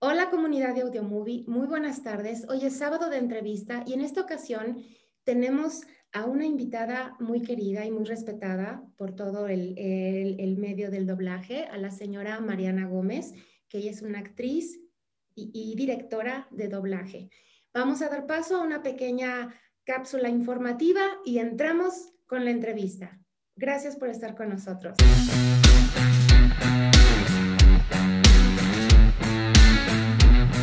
Hola comunidad de Audiomovie, muy buenas tardes. Hoy es sábado de entrevista y en esta ocasión tenemos a una invitada muy querida y muy respetada por todo el, medio del doblaje, a la señora Mariana Gómez, que ella es una actriz y directora de doblaje. Vamos a dar paso a una pequeña cápsula informativa y entramos con la entrevista. Gracias por estar con nosotros.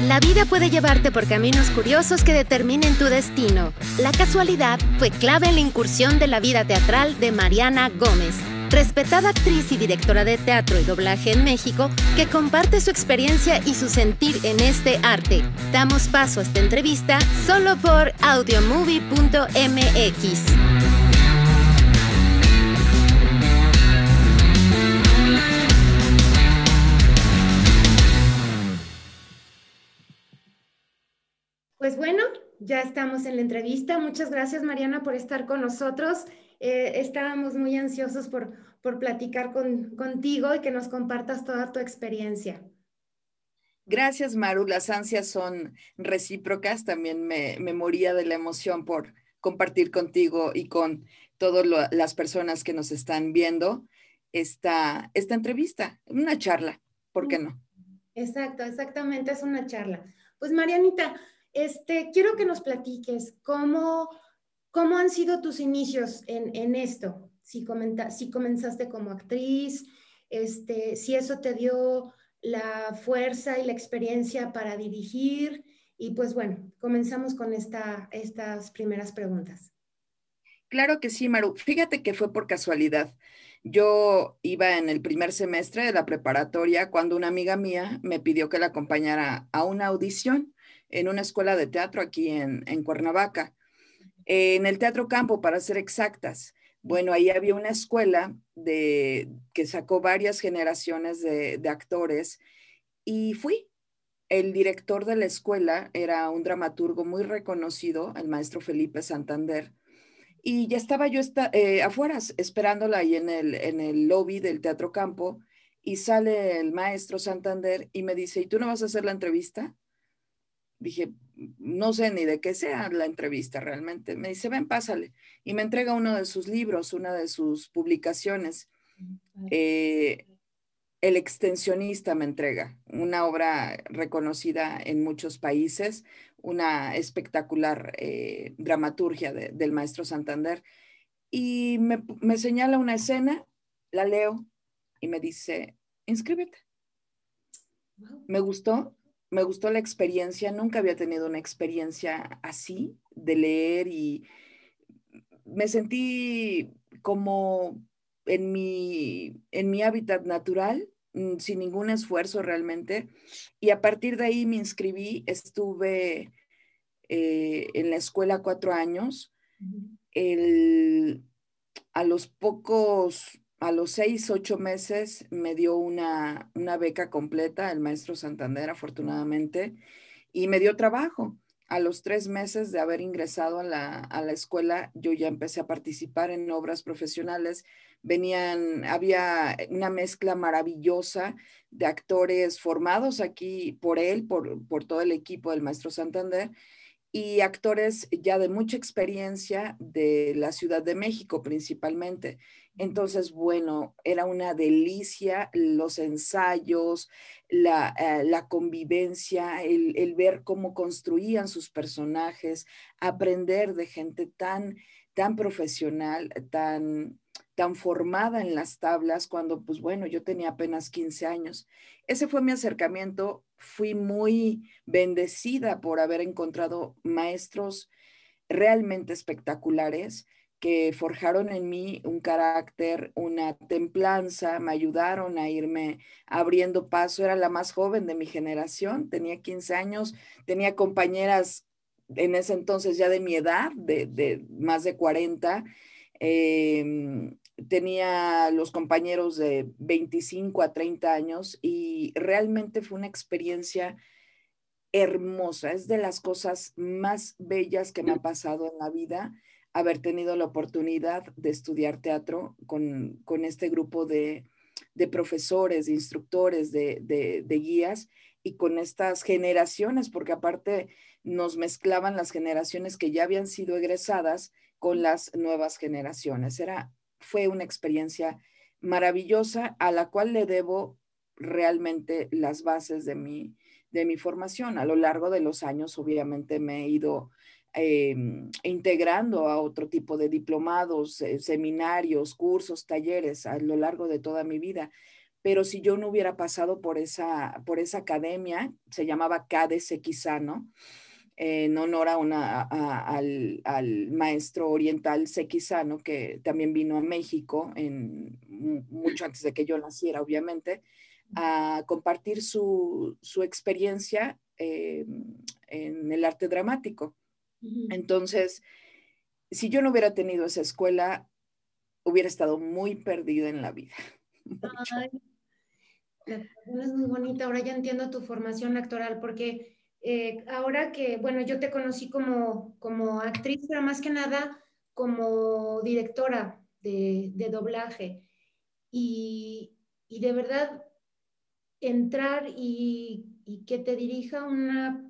La vida puede llevarte por caminos curiosos que determinen tu destino. La casualidad fue clave en la incursión de la vida teatral de Mariana Gómez, respetada actriz y directora de teatro y doblaje en México, que comparte su experiencia y su sentir en este arte. Damos paso a esta entrevista solo por audiomovie.mx. Pues bueno, ya estamos en la entrevista. Muchas gracias, Mariana, por estar con nosotros. Eh, estábamos muy ansiosos por, por platicar con, contigo y que nos compartas toda tu experiencia. Gracias, Maru. Las ansias son recíprocas. También me, me moría de la emoción por compartir contigo y con todas las personas que nos están viendo esta, esta entrevista, una charla, ¿por qué no? Exacto, exactamente, es una charla. Pues Marianita, este, quiero que nos platiques cómo, cómo han sido tus inicios en, esto. Si, si comenzaste como actriz, este, si eso te dio la fuerza y la experiencia para dirigir. Y pues bueno, comenzamos con esta, estas primeras preguntas. Claro que sí, Maru. Fíjate que fue por casualidad. Yo iba en el primer semestre de la preparatoria cuando una amiga mía me pidió que la acompañara a una audición en una escuela de teatro aquí en, Cuernavaca, en el Teatro Campo, para ser exactas. Bueno, ahí había una escuela de, que sacó varias generaciones de, de actores y fui. El director de la escuela era un dramaturgo muy reconocido, el maestro Felipe Santander. Y ya estaba yo eh, afuera esperándola ahí en el, en el lobby del Teatro Campo y sale el maestro Santander y me dice, ¿y tú no vas a hacer la entrevista? Dije, no sé ni de qué sea la entrevista realmente. Me dice, ven, pásale. Y me entrega uno de sus libros, una de sus publicaciones. Eh, el extensionista me entrega una obra reconocida en muchos países, una espectacular eh, dramaturgia del maestro Santander. Y me, me señala una escena, la leo y me dice, inscríbete. Me gustó me gustó la experiencia, nunca había tenido una experiencia así de leer y me sentí como en mi, en mi hábitat natural, mm, sin ningún esfuerzo realmente. Y a partir de ahí me inscribí, estuve eh, en la escuela cuatro años. a los pocos a los seis, ocho meses me dio una, beca completa, el maestro Santander, afortunadamente, y me dio trabajo. A los tres meses de haber ingresado a la, a la escuela, yo ya empecé a participar en obras profesionales. Venían, había una mezcla maravillosa de actores formados aquí por él, por, por todo el equipo del maestro Santander, y actores ya de mucha experiencia de la Ciudad de México principalmente. Entonces, bueno, era una delicia los ensayos, la, eh, convivencia, el, ver cómo construían sus personajes, aprender de gente tan, tan profesional, tan, tan formada en las tablas, cuando, pues bueno, yo tenía apenas 15 años. Ese fue mi acercamiento. Fui muy bendecida por haber encontrado maestros realmente espectaculares que forjaron en mí un carácter, una templanza, me ayudaron a irme abriendo paso. Era la más joven de mi generación, tenía 15 años, tenía compañeras en ese entonces ya de mi edad, de, más de 40. Em, tenía los compañeros de 25 a 30 años y realmente fue una experiencia hermosa. Es de las cosas más bellas que me ha pasado en la vida haber tenido la oportunidad de estudiar teatro con, con este grupo de, de, profesores, de instructores, de, de, guías y con estas generaciones, porque aparte nos mezclaban las generaciones que ya habían sido egresadas con las nuevas generaciones. Era, fue una experiencia maravillosa a la cual le debo realmente las bases de mi, de mi formación. A lo largo de los años, obviamente, me he ido em, integrando a otro tipo de diplomados, eh, seminarios, cursos, talleres a lo largo de toda mi vida. Pero si yo no hubiera pasado por esa, por esa academia, se llamaba CADES Sequizano, en honor a una, al, maestro oriental Sequizano, que también vino a México mucho antes de que yo naciera, obviamente, a compartir su, su experiencia eh, en el arte dramático. Entonces, si yo no hubiera tenido esa escuela, hubiera estado muy perdida en la vida. es muy bonita. Ahora ya entiendo tu formación actoral, porque eh, ahora que, bueno, yo te conocí como, como actriz, pero más que nada como directora de, de doblaje. Y, y de verdad entrar y, que te dirija una,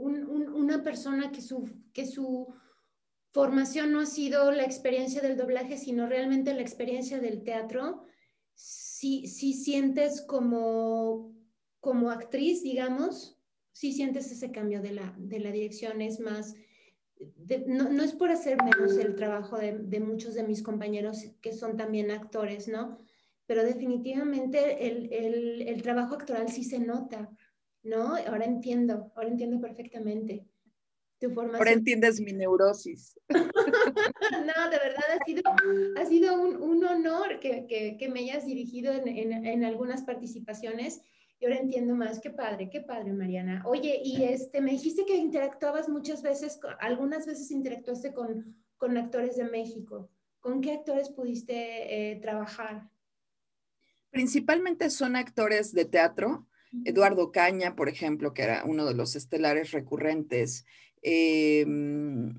una persona que su, que su formación no ha sido la experiencia del doblaje, sino realmente la experiencia del teatro, si, si sientes como, como actriz, digamos, si sientes ese cambio de la, de la dirección, es más... no, no, es por hacer menos el trabajo de, muchos de mis compañeros que son también actores, ¿no? pero definitivamente el, el, el, trabajo actoral sí se nota, ¿no? Ahora entiendo, ahora entiendo perfectamente tu formación. Ahora entiendes mi neurosis. no, de verdad ha sido, ha sido un, un honor que, que, que, me hayas dirigido en, en, en, algunas participaciones y ahora entiendo más. Qué padre, qué padre, Mariana. Oye, y este, me dijiste que interactuabas muchas veces, algunas veces interactuaste con, con actores de México. ¿Con qué actores pudiste eh, trabajar? Principalmente son actores de teatro. Eduardo Caña, por ejemplo, que era uno de los estelares recurrentes. Em,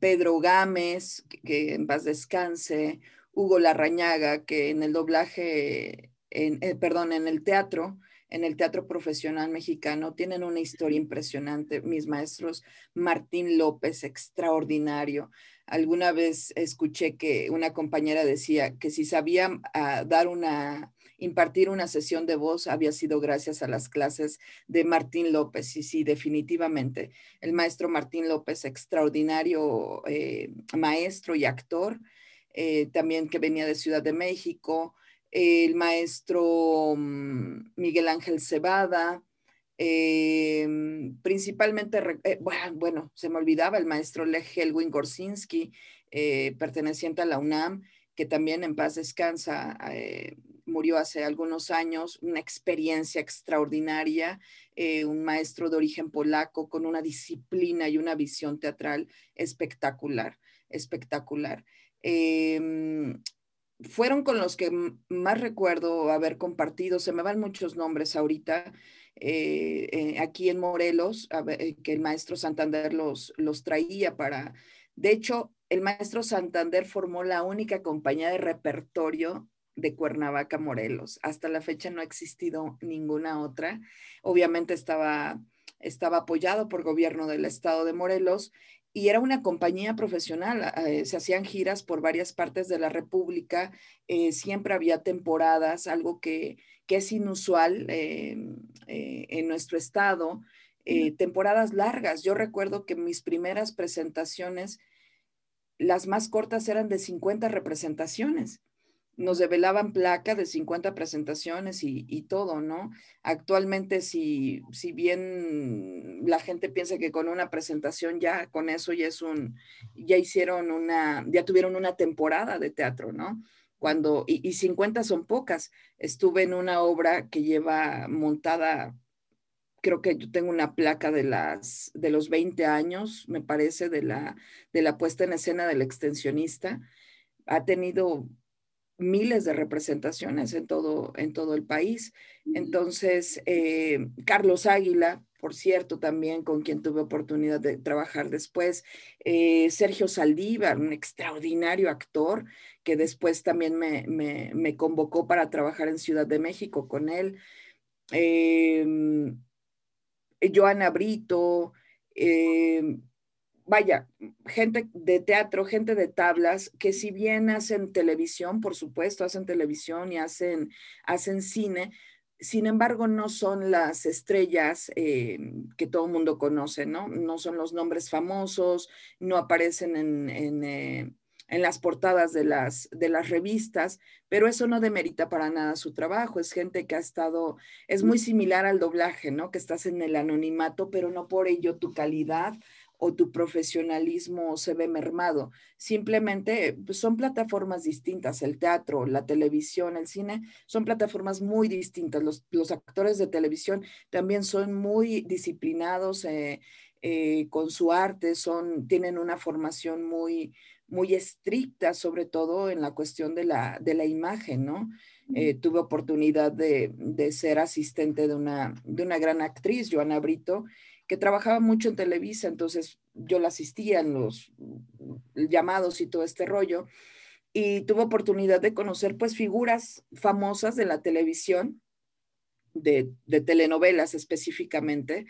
Pedro Gámez, que, en paz descanse. Hugo Larrañaga, que en el doblaje, en, eh, perdón, en el teatro, en el teatro profesional mexicano, tienen una historia impresionante. Mis maestros, Martín López, extraordinario. Alguna vez escuché que una compañera decía que si sabía ah, dar una, impartir una sesión de voz había sido gracias a las clases de Martín López. Y sí, definitivamente, el maestro Martín López, extraordinario eh, maestro y actor, eh, también que venía de Ciudad de México, el maestro mm, Miguel Ángel Cebada, Em, principalmente, eh, bueno, se me olvidaba el maestro Lech Helwin Gorsinski, eh, perteneciente a la UNAM, que también en paz descansa, eh, murió hace algunos años, una experiencia extraordinaria, un maestro de origen polaco con una disciplina y una visión teatral espectacular, espectacular. Em, fueron con los que más recuerdo haber compartido, se me van muchos nombres ahorita, eh, eh, aquí en Morelos, eh, que el maestro Santander los, los traía para, de hecho, el maestro Santander formó la única compañía de repertorio de Cuernavaca, Morelos. Hasta la fecha no ha existido ninguna otra. Obviamente estaba, estaba apoyado por gobierno del estado de Morelos y era una compañía profesional. se hacían giras por varias partes de la República. siempre había temporadas, algo que, que es inusual eh, eh, en nuestro estado, eh, temporadas largas. Yo recuerdo que mis primeras presentaciones, las más cortas eran de 50 representaciones. Nos develaban placa de 50 presentaciones y, todo, ¿no? Actualmente, si, si bien la gente piensa que con una presentación ya, con eso ya es un, ya hicieron una, ya tuvieron una temporada de teatro, ¿no? cuando, y, 50 son pocas. Estuve en una obra que lleva montada, creo que yo tengo una placa de, las, de los 20 años, me parece, de la, de la puesta en escena del extensionista. Ha tenido miles de representaciones en todo, en todo el país. Entonces, eh, Carlos Águila, por cierto, también con quien tuve oportunidad de trabajar después, eh, Sergio Saldívar, un extraordinario actor que después también me, me, convocó para trabajar en Ciudad de México con él. em, Joana Brito, em, vaya, gente de teatro, gente de tablas, que si bien hacen televisión, por supuesto, hacen televisión y hacen, hacen cine, sin embargo, no son las estrellas eh, que todo el mundo conoce, ¿no? No son los nombres famosos, no aparecen en, eh, las portadas de las, de las revistas, pero eso no demerita para nada su trabajo. Es gente que ha estado, es muy similar al doblaje, ¿no? Que estás en el anonimato, pero no por ello tu calidad o tu profesionalismo se ve mermado. Simplemente pues, son plataformas distintas. El teatro, la televisión, el cine son plataformas muy distintas. Los, actores de televisión también son muy disciplinados eh, eh, con su arte, son, tienen una formación muy, muy estricta, sobre todo en la cuestión de la, de la imagen, ¿no? Eh, tuve oportunidad de, de, ser asistente de una, de una gran actriz, Joana Brito, que trabajaba mucho en Televisa, entonces yo la asistía en los llamados y todo este rollo, y tuve oportunidad de conocer pues figuras famosas de la televisión, de, telenovelas específicamente,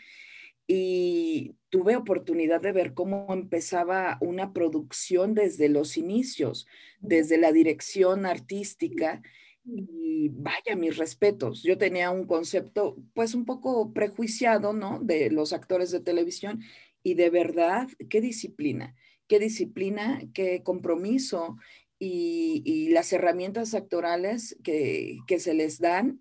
y tuve oportunidad de ver cómo empezaba una producción desde los inicios, desde la dirección artística y vaya, mis respetos. Yo tenía un concepto pues un poco prejuiciado, ¿no? De los actores de televisión y de verdad, qué disciplina, qué disciplina, qué compromiso y, las herramientas actorales que, se les dan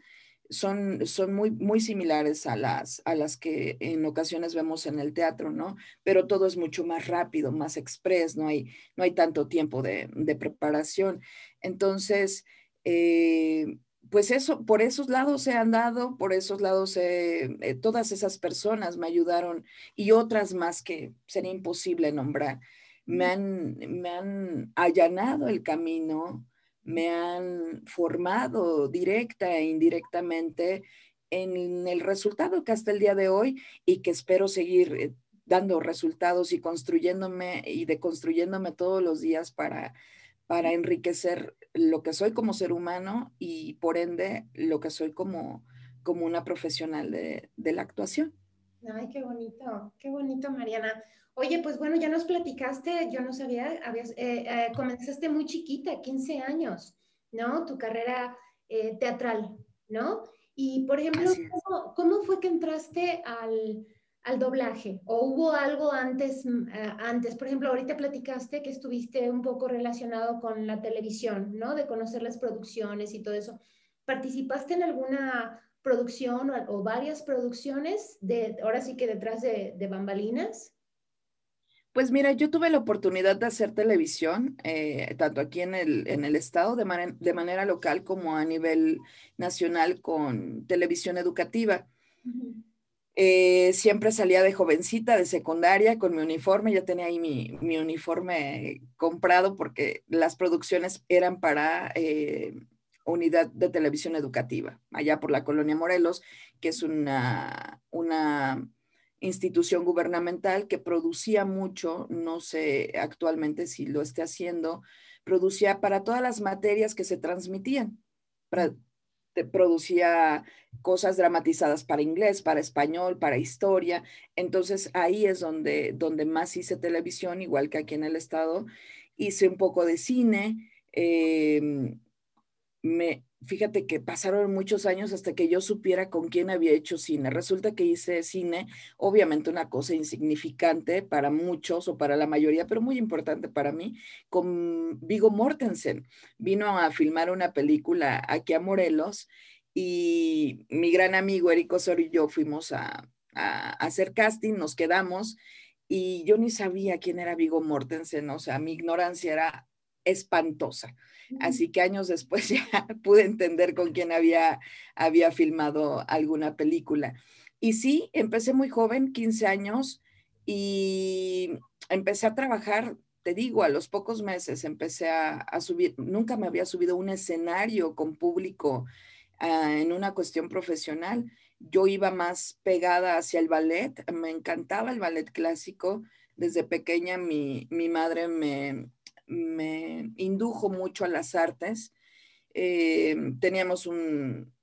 son, son muy, muy similares a las, a las que en ocasiones vemos en el teatro, ¿no? Pero todo es mucho más rápido, más express, no hay, no hay tanto tiempo de, de preparación. Entonces, eh, pues eso, por esos lados se han dado, por esos lados eh, todas esas personas me ayudaron y otras más que sería imposible nombrar. Me han, me han allanado el camino, me han formado directa e indirectamente en el resultado que hasta el día de hoy y que espero seguir eh, dando resultados y construyéndome y deconstruyéndome todos los días para para enriquecer lo que soy como ser humano y por ende lo que soy como, como una profesional de, la actuación. Ay, qué bonito, qué bonito, Mariana. Oye, pues bueno, ya nos platicaste, yo no sabía, habías, eh, eh, comenzaste muy chiquita, 15 años, ¿no? Tu carrera eh, teatral, ¿no? Y, por ejemplo, ¿cómo, fue que entraste al, al doblaje? ¿O hubo algo antes, eh, antes? Por ejemplo, ahorita platicaste que estuviste un poco relacionado con la televisión, ¿no? De conocer las producciones y todo eso. ¿Participaste en alguna producción o, varias producciones, de, ahora sí que detrás de, bambalinas? Pues mira, yo tuve la oportunidad de hacer televisión, eh, tanto aquí en el, en el estado de, de, manera local como a nivel nacional con televisión educativa. Eh, siempre salía de jovencita, de secundaria, con mi uniforme. Ya tenía ahí mi, uniforme comprado porque las producciones eran para eh, unidad de televisión educativa, allá por la colonia Morelos, que es una, una institución gubernamental que producía mucho, no sé actualmente si lo esté haciendo, producía para todas las materias que se transmitían, producía cosas dramatizadas para inglés, para español, para historia. Entonces ahí es donde, donde más hice televisión, igual que aquí en el estado. Hice un poco de cine. Em, me, fíjate que pasaron muchos años hasta que yo supiera con quién había hecho cine. Resulta que hice cine, obviamente una cosa insignificante para muchos o para la mayoría, pero muy importante para mí, con Vigo Mortensen. Vino a filmar una película aquí a Morelos y mi gran amigo Eric Osorio y yo fuimos a, a hacer casting, nos quedamos y yo ni sabía quién era Vigo Mortensen, o sea, mi ignorancia era espantosa. Así que años después ya pude entender con quién había, había filmado alguna película. Y sí, empecé muy joven, 15 años, y empecé a trabajar, te digo, a los pocos meses empecé a, subir, nunca me había subido a un escenario con público ah, en una cuestión profesional. Yo iba más pegada hacia el ballet, me encantaba el ballet clásico. Desde pequeña mi, mi madre me, me indujo mucho a las artes. Eh, teníamos un,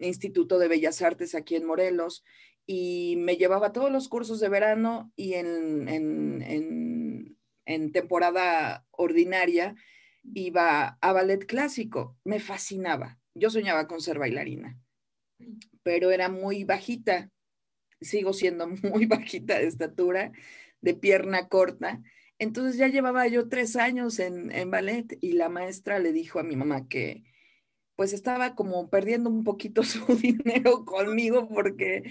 instituto de bellas artes aquí en Morelos y me llevaba todos los cursos de verano y en, en, en, temporada ordinaria iba a ballet clásico. Me fascinaba. Yo soñaba con ser bailarina, pero era muy bajita. Sigo siendo muy bajita de estatura, de pierna corta. Entonces ya llevaba yo tres años en, en ballet y la maestra le dijo a mi mamá que, pues estaba como perdiendo un poquito su dinero conmigo porque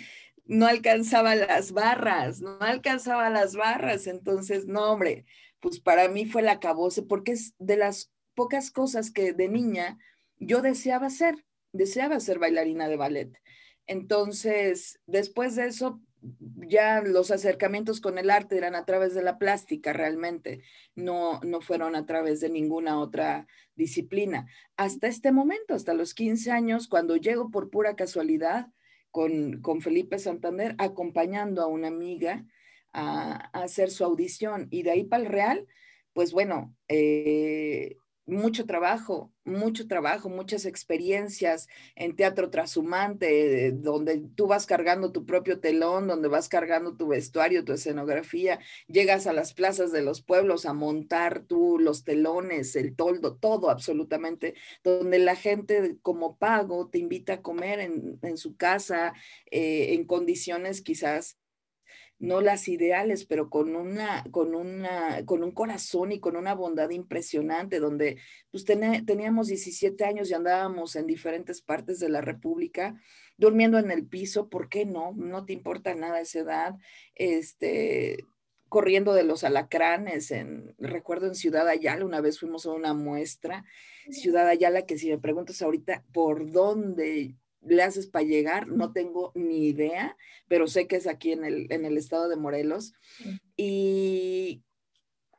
no alcanzaba las barras, no alcanzaba las barras. Entonces, no, hombre, pues para mí fue la acabose porque es de las pocas cosas que de niña yo deseaba ser, deseaba ser bailarina de ballet. Entonces, después de eso, ya los acercamientos con el arte eran a través de la plástica realmente, no, no fueron a través de ninguna otra disciplina. Hasta este momento, hasta los 15 años, cuando llego por pura casualidad con, con Felipe Santander, acompañando a una amiga a, hacer su audición y de ahí para el Real, pues bueno, eh, mucho trabajo, mucho trabajo, muchas experiencias en teatro trashumante, donde tú vas cargando tu propio telón, donde vas cargando tu vestuario, tu escenografía, llegas a las plazas de los pueblos a montar tú los telones, el toldo, todo absolutamente, donde la gente como pago te invita a comer en, en su casa eh, en condiciones quizás no las ideales, pero con una, con una, con un corazón y con una bondad impresionante, donde pues teníamos 17 años y andábamos en diferentes partes de la República, durmiendo en el piso, ¿por qué no? No te importa nada esa edad, este, corriendo de los alacranes, en, recuerdo en Ciudad Ayala, una vez fuimos a una muestra, Ciudad Ayala, que si me preguntas ahorita por dónde le haces para llegar, no tengo ni idea, pero sé que es aquí en el, en el estado de Morelos. Y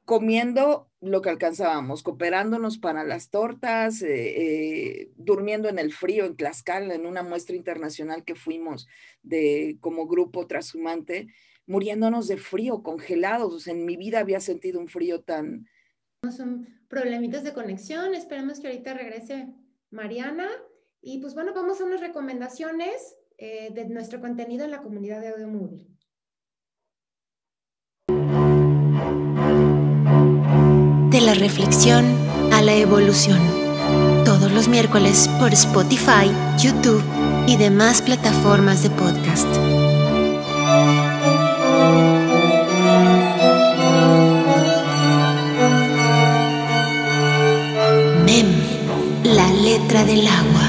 comiendo lo que alcanzábamos, cooperándonos para las tortas, eh, eh, durmiendo en el frío en Tlaxcala, en una muestra internacional que fuimos de como grupo trashumante, muriéndonos de frío, congelados. en mi vida había sentido un frío tan... Son problemitas de conexión. Esperemos que ahorita regrese Mariana. Y pues bueno, vamos a unas recomendaciones eh, de nuestro contenido en la comunidad de Audio Movie. De la reflexión a la evolución. Todos los miércoles por Spotify, YouTube y demás plataformas de podcast. Mem, la letra del agua.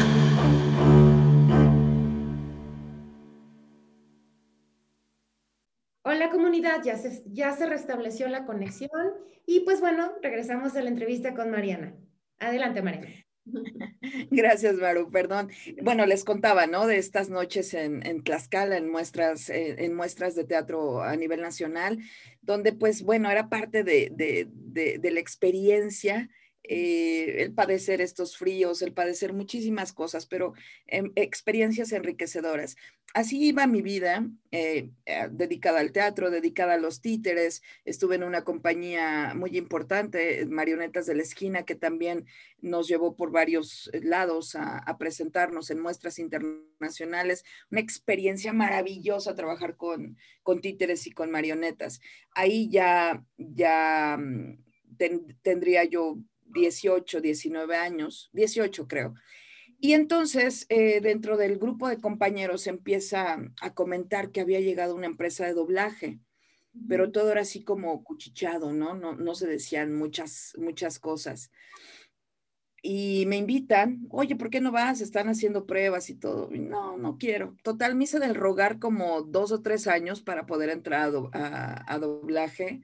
Ya se, ya se restableció la conexión y pues bueno, regresamos a la entrevista con Mariana. Adelante, Mariana. Gracias, Maru, perdón. Bueno, les contaba, ¿no? De estas noches en, en Tlaxcala, en muestras, eh, en muestras de teatro a nivel nacional, donde pues, bueno, era parte de, de, de, de la experiencia eh, el padecer estos fríos, el padecer muchísimas cosas, pero em, experiencias enriquecedoras. Así iba mi vida, eh, eh, dedicada al teatro, dedicada a los títeres. Estuve en una compañía muy importante, Marionetas de la Esquina, que también nos llevó por varios lados a, presentarnos en muestras internacionales. Una experiencia maravillosa trabajar con, con títeres y con marionetas. Ahí ya, ya mm, tendría yo 18, 19 años, 18 creo. Y entonces, eh, dentro del grupo de compañeros empieza a comentar que había llegado una empresa de doblaje, pero todo era así como cuchichado, ¿no? No, no se decían muchas, muchas cosas. Y me invitan, oye, ¿por qué no vas? Están haciendo pruebas y todo. no, no quiero. Total, me hice del rogar como dos o tres años para poder entrar a doblaje.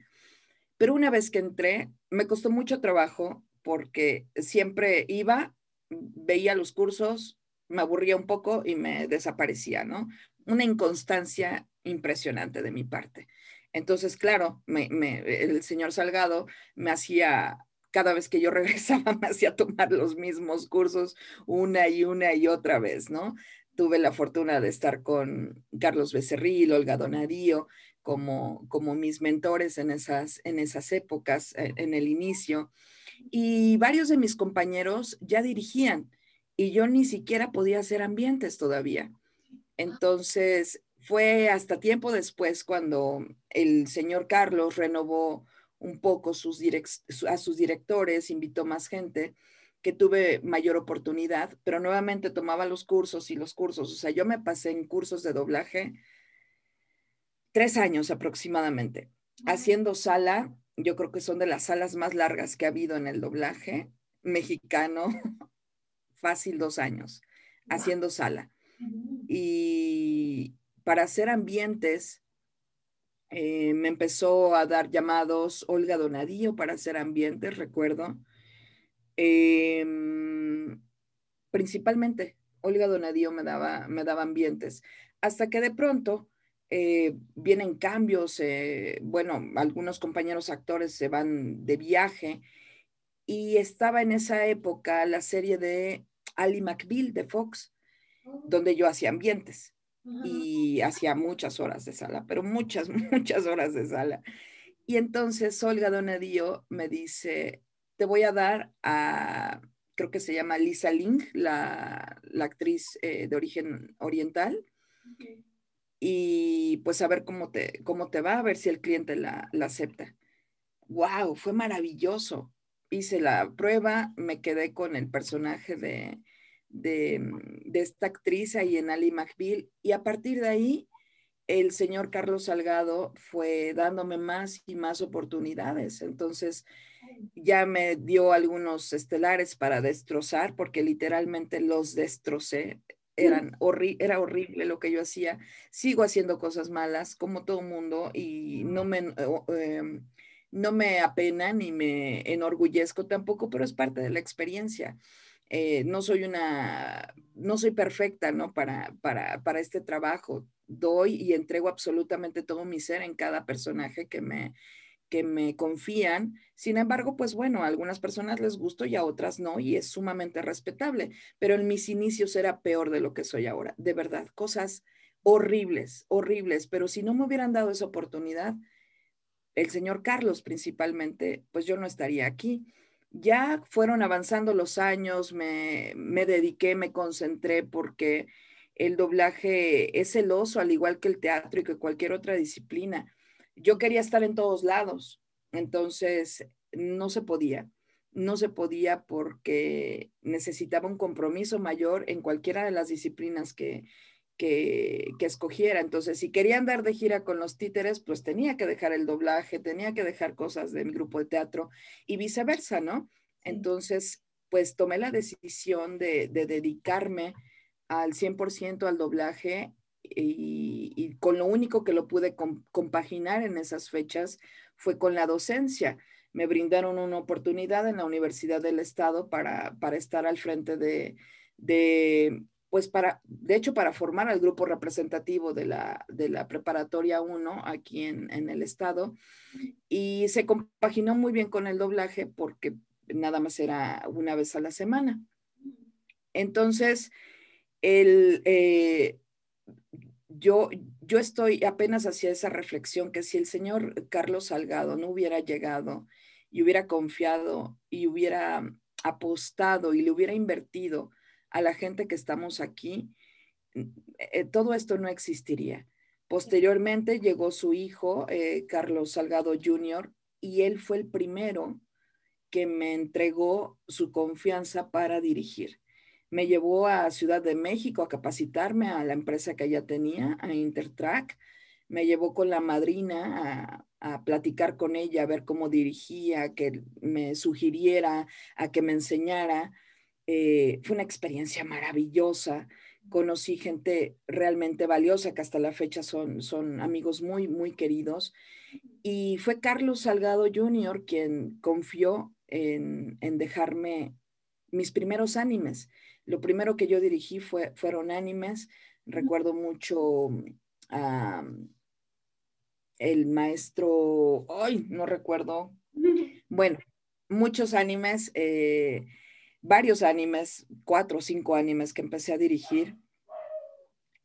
Pero una vez que entré, me costó mucho trabajo porque siempre iba, veía los cursos, me aburría un poco y me desaparecía, ¿no? Una inconstancia impresionante de mi parte. Entonces, claro, el señor Salgado me hacía, cada vez que yo regresaba, me hacía tomar los mismos cursos una y una y otra vez, ¿no? Tuve la fortuna de estar con Carlos Becerril, Olga Donadío, como, como mis mentores en esas, en esas épocas, en el inicio y varios de mis compañeros ya dirigían y yo ni siquiera podía hacer ambientes todavía. Entonces, fue hasta tiempo después cuando el señor Carlos renovó un poco sus a sus directores, invitó más gente, que tuve mayor oportunidad, pero nuevamente tomaba los cursos y los cursos. O sea, yo me pasé en cursos de doblaje tres años aproximadamente, haciendo sala. Yo creo que son de las salas más largas que ha habido en el doblaje mexicano. Fácil dos años, haciendo sala. Y para hacer ambientes, eh, me empezó a dar llamados Olga Donadillo para hacer ambientes, recuerdo. Em, principalmente, Olga Donadillo me daba, me daba ambientes. Hasta que de pronto eh, vienen cambios, eh, bueno, algunos compañeros actores se van de viaje y estaba en esa época la serie de Ali McBeal de Fox, oh. donde yo hacía ambientes y hacía muchas horas de sala, pero muchas, muchas horas de sala. Y entonces Olga Donadillo me dice, te voy a dar a, creo que se llama Lisa Ling, la, actriz eh, de origen oriental, y pues a ver cómo te, cómo te va, a ver si el cliente la, la acepta. ¡Wow! Fue maravilloso. Hice la prueba, me quedé con el personaje de, Mm, de, esta actriz ahí en Ali McBeal y a partir de ahí el señor Carlos Salgado fue dándome más y más oportunidades. Entonces ya me dio algunos estelares para destrozar porque literalmente los destrocé. Eran era horrible lo que yo hacía. Sigo haciendo cosas malas como todo mundo y no me, em, no me apena ni me enorgullezco tampoco, pero es parte de la experiencia. Eh, no soy una, no soy perfecta, ¿no? Para, para, para, este trabajo. Doy y entrego absolutamente todo mi ser en cada personaje que me, que me confían. Sin embargo, pues bueno, a algunas personas les gusto y a otras no, y es sumamente respetable. Pero en mis inicios era peor de lo que soy ahora. De verdad, cosas horribles, horribles. Pero si no me hubieran dado esa oportunidad, el señor Carlos principalmente, pues yo no estaría aquí ya fueron avanzando los años, me, dediqué, me concentré porque el doblaje es celoso, al igual que el teatro y que cualquier otra disciplina. Yo quería estar en todos lados, entonces no se podía, no se podía porque necesitaba un compromiso mayor en cualquiera de las disciplinas que, que, escogiera. Entonces, si quería andar de gira con los títeres, pues tenía que dejar el doblaje, tenía que dejar cosas de mi grupo de teatro y viceversa, ¿no? Entonces, pues tomé la decisión de, dedicarme al 100% al doblaje y, con lo único que lo pude compaginar en esas fechas fue con la docencia. Me brindaron una oportunidad en la Universidad del Estado para, para estar al frente de, de pues para, de hecho, para formar al grupo representativo de la, de la preparatoria 1 aquí en, en, el estado. Y se compaginó muy bien con el doblaje porque nada más era una vez a la semana. Entonces, el, eh, yo, yo estoy apenas hacia esa reflexión que si el señor Carlos Salgado no hubiera llegado y hubiera confiado y hubiera apostado y le hubiera invertido a la gente que estamos aquí, eh, todo esto no existiría. Posteriormente llegó su hijo, eh, Carlos Salgado Jr., y él fue el primero que me entregó su confianza para dirigir. Me llevó a Ciudad de México a capacitarme a la empresa que ya tenía, a Intertrack. Me llevó con la madrina a, platicar con ella, a ver cómo dirigía, que me sugiriera, a que me enseñara. Eh, fue una experiencia maravillosa. Conocí gente realmente valiosa que hasta la fecha son, son amigos muy, muy queridos. Y fue Carlos Salgado Jr. quien confió en, dejarme mis primeros animes. Lo primero que yo dirigí fue, fueron animes. Recuerdo mucho a el maestro, ay, no recuerdo. Bueno, muchos animes. Eh, varios animes, cuatro o cinco animes que empecé a dirigir.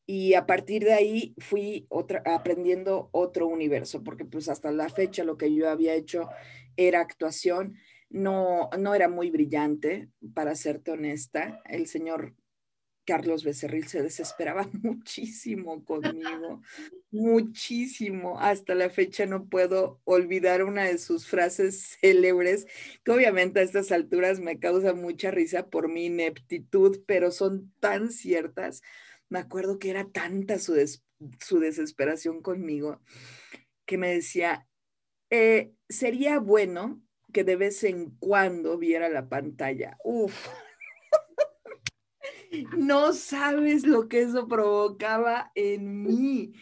Y a partir de ahí fui otra, aprendiendo otro universo, porque pues hasta la fecha lo que yo había hecho era actuación. No, no era muy brillante, para serte honesta. El señor Carlos Becerril se desesperaba muchísimo conmigo, muchísimo. Hasta la fecha no puedo olvidar una de sus frases célebres, que obviamente a estas alturas me causa mucha risa por mi ineptitud, pero son tan ciertas. Me acuerdo que era tanta su, su desesperación conmigo que me decía, eh, sería bueno que de vez en cuando viera la pantalla. Uf, no sabes lo que eso provocaba en mí.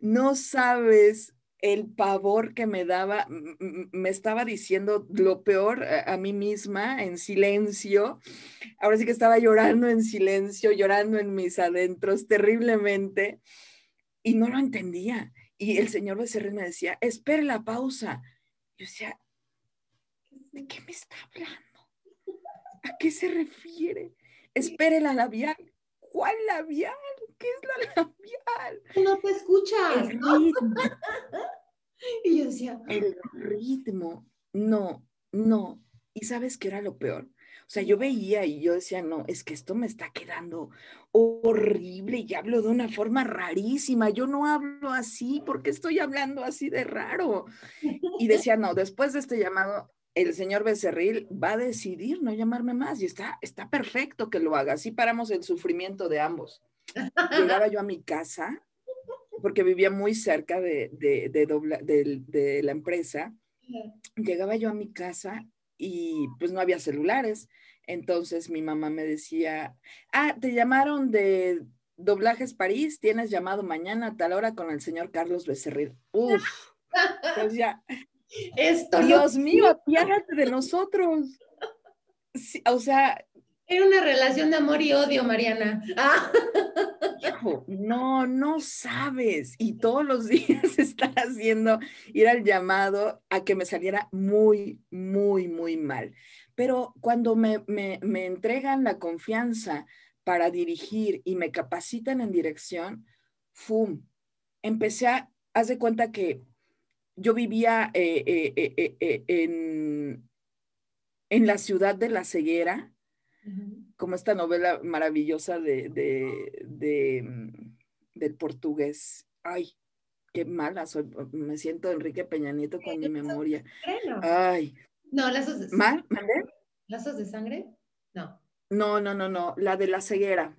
No sabes el pavor que me daba. Me estaba diciendo lo peor a, mí misma en silencio. Ahora sí que estaba llorando en silencio, llorando en mis adentros terriblemente y no lo entendía. Y el señor Becerril me decía, espere la pausa. Yo decía, ¿de qué me está hablando? ¿A qué se refiere? espere la labial. ¿Cuál labial? ¿Qué es la labial? No te escuchas. El ritmo. y yo decía, el ritmo, no, no. ¿Y sabes qué era lo peor? O sea, yo veía y yo decía, no, es que esto me está quedando horrible y hablo de una forma rarísima. Yo no hablo así, ¿por qué estoy hablando así de raro? Y decía, no, después de este llamado, el señor Becerril va a decidir no llamarme más y está, está perfecto que lo haga. Así paramos el sufrimiento de ambos. Llegaba yo a mi casa porque vivía muy cerca de, de, la empresa. Llegaba yo a mi casa y pues no había celulares. Entonces mi mamá me decía, ah, te llamaron de Doblajes París, tienes llamado mañana a tal hora con el señor Carlos Becerril. Uf, pues ya, Dios mío, apiádate de nosotros. o sea. Era una relación de amor y odio, Mariana. Ah. no, no sabes. Y todos los días estar haciendo, ir al llamado a que me saliera muy, muy, muy mal. Pero cuando me, me, me entregan la confianza para dirigir y me capacitan en dirección, ¡fum! Empecé a, haz de cuenta que yo vivía eh, eh, eh, en, en, la ciudad de la ceguera, como esta novela maravillosa de, de, mm, del portugués. Ay, qué mala soy, me siento Enrique Peña Nieto con mi memoria. Ay. No, lazos de ¿Mal? ¿Lazos de sangre? No. No, no, no, no, la de la ceguera.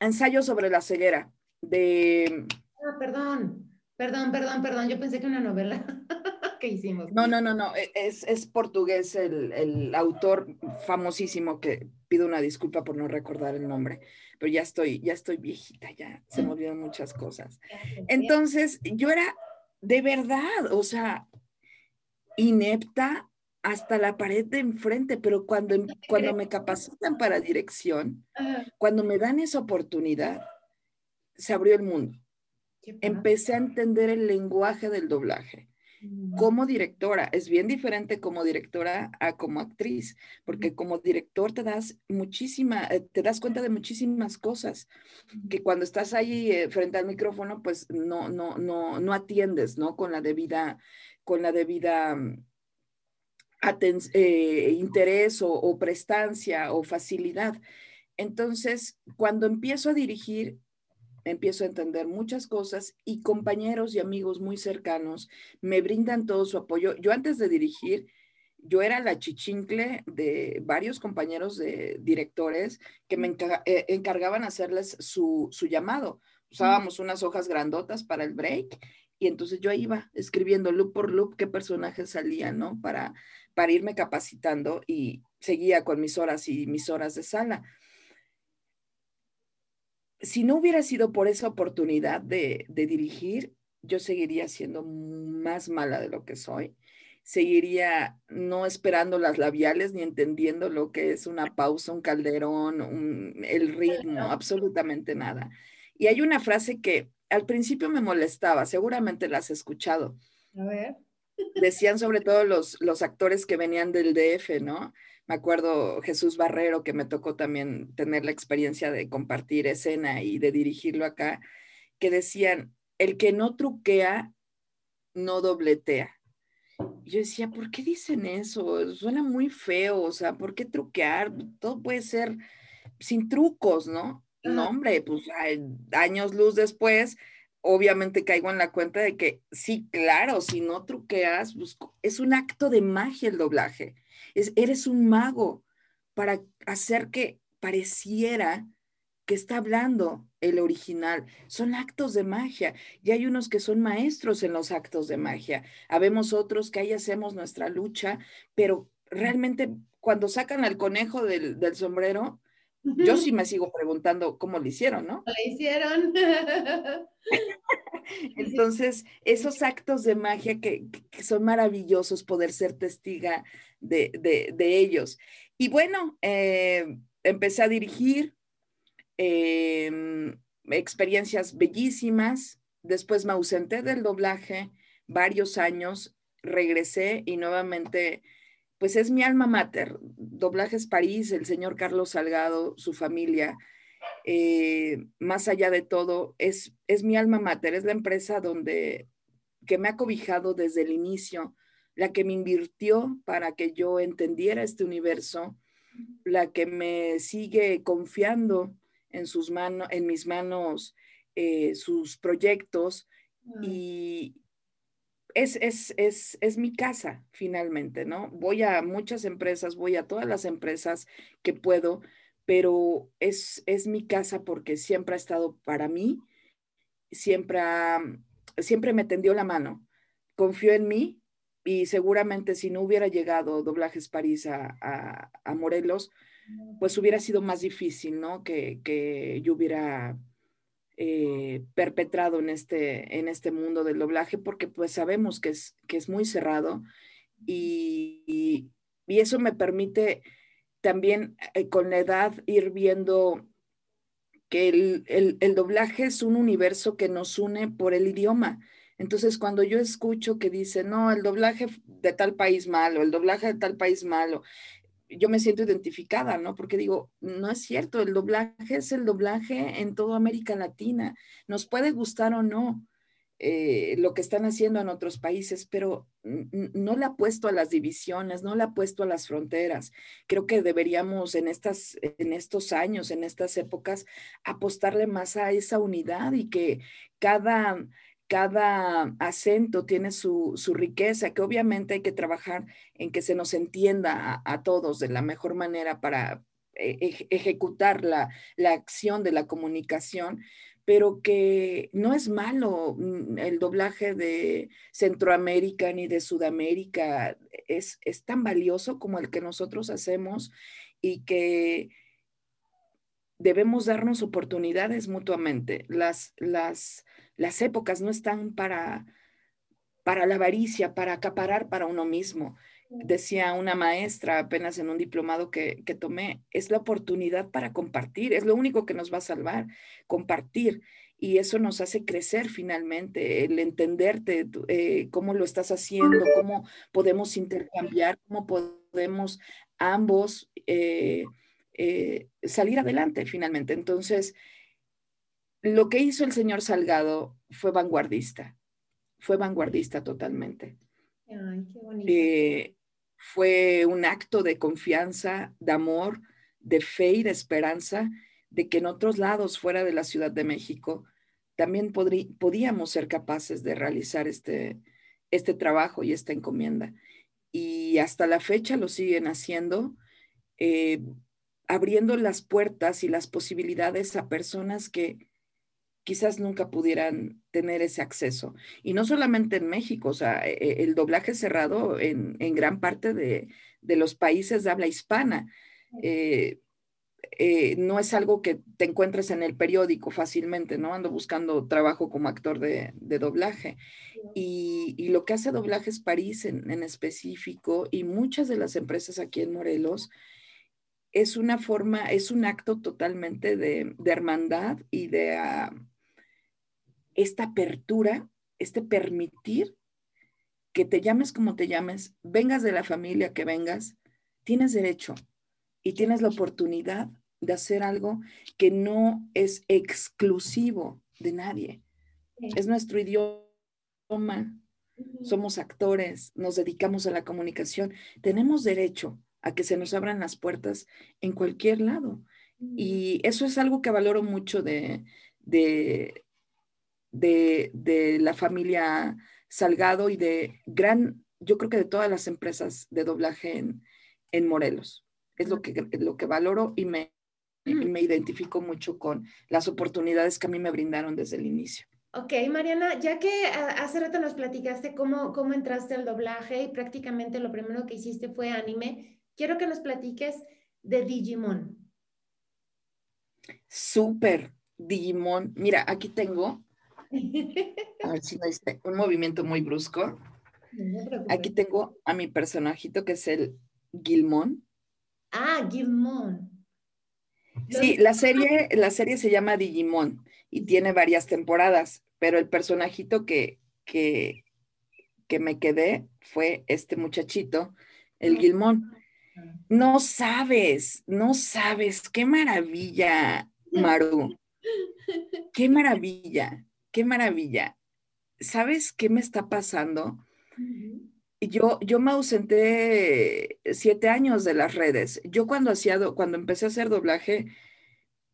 Ensayo sobre la ceguera, de... Ah, perdón. Perdón, perdón, perdón, yo pensé que una novela que hicimos. No, no, no, no, e, es, es portugués el, el, autor famosísimo que pido una disculpa por no recordar el nombre, pero ya estoy, ya estoy viejita, ya se me olvidan muchas cosas. Entonces, yo era de verdad, o sea, inepta hasta la pared de enfrente, pero cuando, cuando me capacitan para dirección, cuando me dan esa oportunidad, se abrió el mundo empecé a entender el lenguaje del doblaje. Como directora, es bien diferente como directora a como actriz, porque como director te das muchísima, eh, te das cuenta de muchísimas cosas que cuando estás ahí eh, frente al micrófono, pues no, no, no, no atiendes, ¿no? Con la debida, con la debida mm, eh, interés o prestancia o facilidad. Entonces, cuando empiezo a dirigir, empiezo a entender muchas cosas y compañeros y amigos muy cercanos me brindan todo su apoyo. Yo antes de dirigir, yo era la chichincle de varios compañeros de directores que me eh, encargaban hacerles su, llamado. Usábamos unas hojas grandotas para el break y entonces yo iba escribiendo loop por loop qué personajes salían, ¿no? Para, para irme capacitando y seguía con mis horas y mis horas de sala si no hubiera sido por esa oportunidad de, dirigir, yo seguiría siendo más mala de lo que soy. Seguiría no esperando las labiales ni entendiendo lo que es una pausa, un calderón, el ritmo, absolutamente nada. Y hay una frase que al principio me molestaba, seguramente la has escuchado. A ver. Decían sobre todo los, los actores que venían del DF, ¿no? Me acuerdo Jesús Barrero, que me tocó también tener la experiencia de compartir escena y de dirigirlo acá, que decían, el que no truquea, no dobletea. yo decía, ¿por qué dicen eso? Suena muy feo, o sea, ¿por qué truquear? Todo puede ser sin trucos, ¿no? No, hombre, pues años luz después, obviamente caigo en la cuenta de que sí, claro, si no truqueas, pues, es un acto de magia el doblaje. Es, eres un mago para hacer que pareciera que está hablando el original. Son actos de magia. Y hay unos que son maestros en los actos de magia. Habemos otros que ahí hacemos nuestra lucha, pero realmente cuando sacan al conejo del, sombrero, yo sí me sigo preguntando cómo lo hicieron, ¿no? Lo hicieron. Entonces, esos actos de magia que, son maravillosos poder ser testiga de, ellos. Y bueno, eh, empecé a dirigir, Em, experiencias bellísimas. Después me ausenté del doblaje varios años, regresé y nuevamente, pues es mi alma mater. Doblajes París, el señor Carlos Salgado, su familia. Eh, más allá de todo, es, es mi alma mater, es la empresa donde que me ha cobijado desde el inicio, la que me invirtió para que yo entendiera este universo, la que me sigue confiando en sus manos, en mis manos, eh, sus proyectos y es, es, mi casa finalmente, ¿no? Voy a muchas empresas, voy a todas las empresas que puedo, pero es, es mi casa porque siempre ha estado para mí, siempre, siempre me tendió la mano, confió en mí y seguramente si no hubiera llegado Doblajes París a, a Morelos, pues hubiera sido más difícil, ¿no? Que, yo hubiera eh, perpetrado en este, en este mundo del doblaje, porque pues sabemos que es, que es muy cerrado y, eso me permite también eh, con la edad ir viendo que el, el, doblaje es un universo que nos une por el idioma. Entonces, cuando yo escucho que dice, no, el doblaje de tal país malo, el doblaje de tal país malo, yo me siento identificada, ¿no? Porque digo, no es cierto, el doblaje es el doblaje en toda América Latina. Nos puede gustar o no eh, lo que están haciendo en otros países, pero no le puesto a las divisiones, no le puesto a las fronteras. Creo que deberíamos en, estas, en estos años, en estas épocas, apostarle más a esa unidad y que cada cada acento tiene su, riqueza, que obviamente hay que trabajar en que se nos entienda a, todos de la mejor manera para e, ejecutar la, acción de la comunicación, pero que no es malo mm, el doblaje de Centroamérica ni de Sudamérica, es, es tan valioso como el que nosotros hacemos y que debemos darnos oportunidades mutuamente. Las, las, las épocas no están para, para la avaricia, para acaparar para uno mismo. Decía una maestra apenas en un diplomado que, tomé, es la oportunidad para compartir, es lo único que nos va a salvar, compartir. Y eso nos hace crecer finalmente, el entenderte, eh, cómo lo estás haciendo, cómo podemos intercambiar, cómo podemos ambos eh, eh, salir adelante finalmente. Entonces, lo que hizo el señor Salgado fue vanguardista, fue vanguardista totalmente. Eh, fue un acto de confianza, de amor, de fe y de esperanza de que en otros lados fuera de la Ciudad de México también podíamos ser capaces de realizar este, este trabajo y esta encomienda. Y hasta la fecha lo siguen haciendo, eh, abriendo las puertas y las posibilidades a personas que quizás nunca pudieran tener ese acceso. Y no solamente en México, o sea, e, e, el doblaje cerrado en, gran parte de, los países de habla hispana. Eh, eh, no es algo que te encuentres en el periódico fácilmente, ¿no? Ando buscando trabajo como actor de, doblaje. Y, lo que hace Doblajes París en, específico y muchas de las empresas aquí en Morelos es una forma, es un acto totalmente de, hermandad y de, ah, esta apertura, este permitir que te llames como te llames, vengas de la familia que vengas, tienes derecho y tienes la oportunidad de hacer algo que no es exclusivo de nadie. Es nuestro idioma, somos actores, nos dedicamos a la comunicación, tenemos derecho a que se nos abran las puertas en cualquier lado. Y eso es algo que valoro mucho de, de, de, la familia Salgado y de gran, yo creo que de todas las empresas de doblaje en, en Morelos. Es lo que, lo que valoro y me, y me identifico mucho con las oportunidades que a mí me brindaron desde el inicio. Ok, Mariana, ya que ah, hace rato nos platicaste cómo, cómo entraste al doblaje y prácticamente lo primero que hiciste fue anime, quiero que nos platiques de Digimon. Súper, Digimon. Mira, aquí tengo, a ver si no un movimiento muy brusco. aquí tengo a mi personajito que es el Gilmon. Ah, Gilmon. Sí, la serie, la serie se llama Digimon y tiene varias temporadas, pero el personajito que, que, que me quedé fue este muchachito, el Gilmón. No sabes, no sabes, qué maravilla, Maru. Qué maravilla, qué maravilla. ¿Sabes qué me está pasando? Yo, yo me ausenté siete años de las redes. Yo cuando hacía, cuando empecé a hacer doblaje,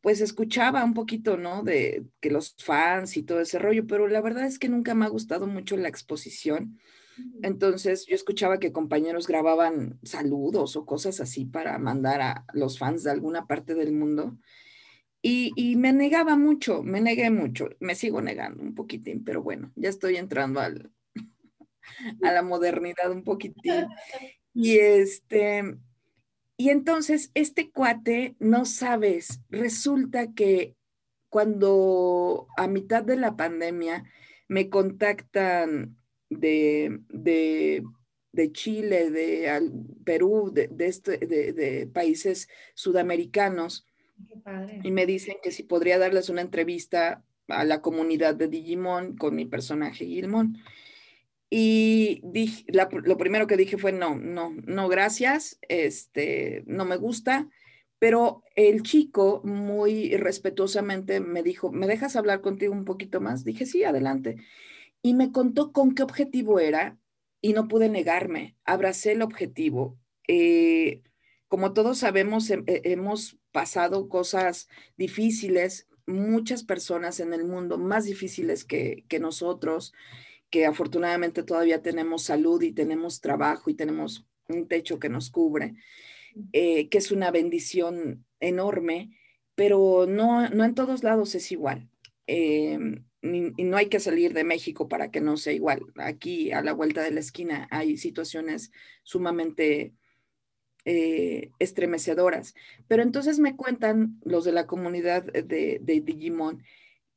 pues escuchaba un poquito, ¿no? De que los fans y todo ese rollo, pero la verdad es que nunca me ha gustado mucho la exposición. Entonces yo escuchaba que compañeros grababan saludos o cosas así para mandar a los fans de alguna parte del mundo. Y, y, me negaba mucho, me negué mucho, me sigo negando un poquitín, pero bueno, ya estoy entrando al, a la modernidad un poquitín. Y este, y entonces este cuate, no sabes, resulta que cuando a mitad de la pandemia me contactan de, de, Chile, de Perú, de, este, de, países sudamericanos, y me dicen que si podría darles una entrevista a la comunidad de Digimon con mi personaje Gilmon. Y dije, lo primero que dije fue, no, no, no, gracias, este, no me gusta. Pero el chico muy respetuosamente me dijo, ¿me dejas hablar contigo un poquito más? Dije, sí, adelante. Y me contó con qué objetivo era y no pude negarme. Abracé el objetivo. Eh, como todos sabemos, hemos pasado cosas difíciles, muchas personas en el mundo más difíciles que, que nosotros que afortunadamente todavía tenemos salud y tenemos trabajo y tenemos un techo que nos cubre, eh, que es una bendición enorme, pero no, no en todos lados es igual. Em, y no hay que salir de México para que no sea igual. Aquí a la vuelta de la esquina hay situaciones sumamente eh, estremecedoras. Pero entonces me cuentan los de la comunidad de, Digimon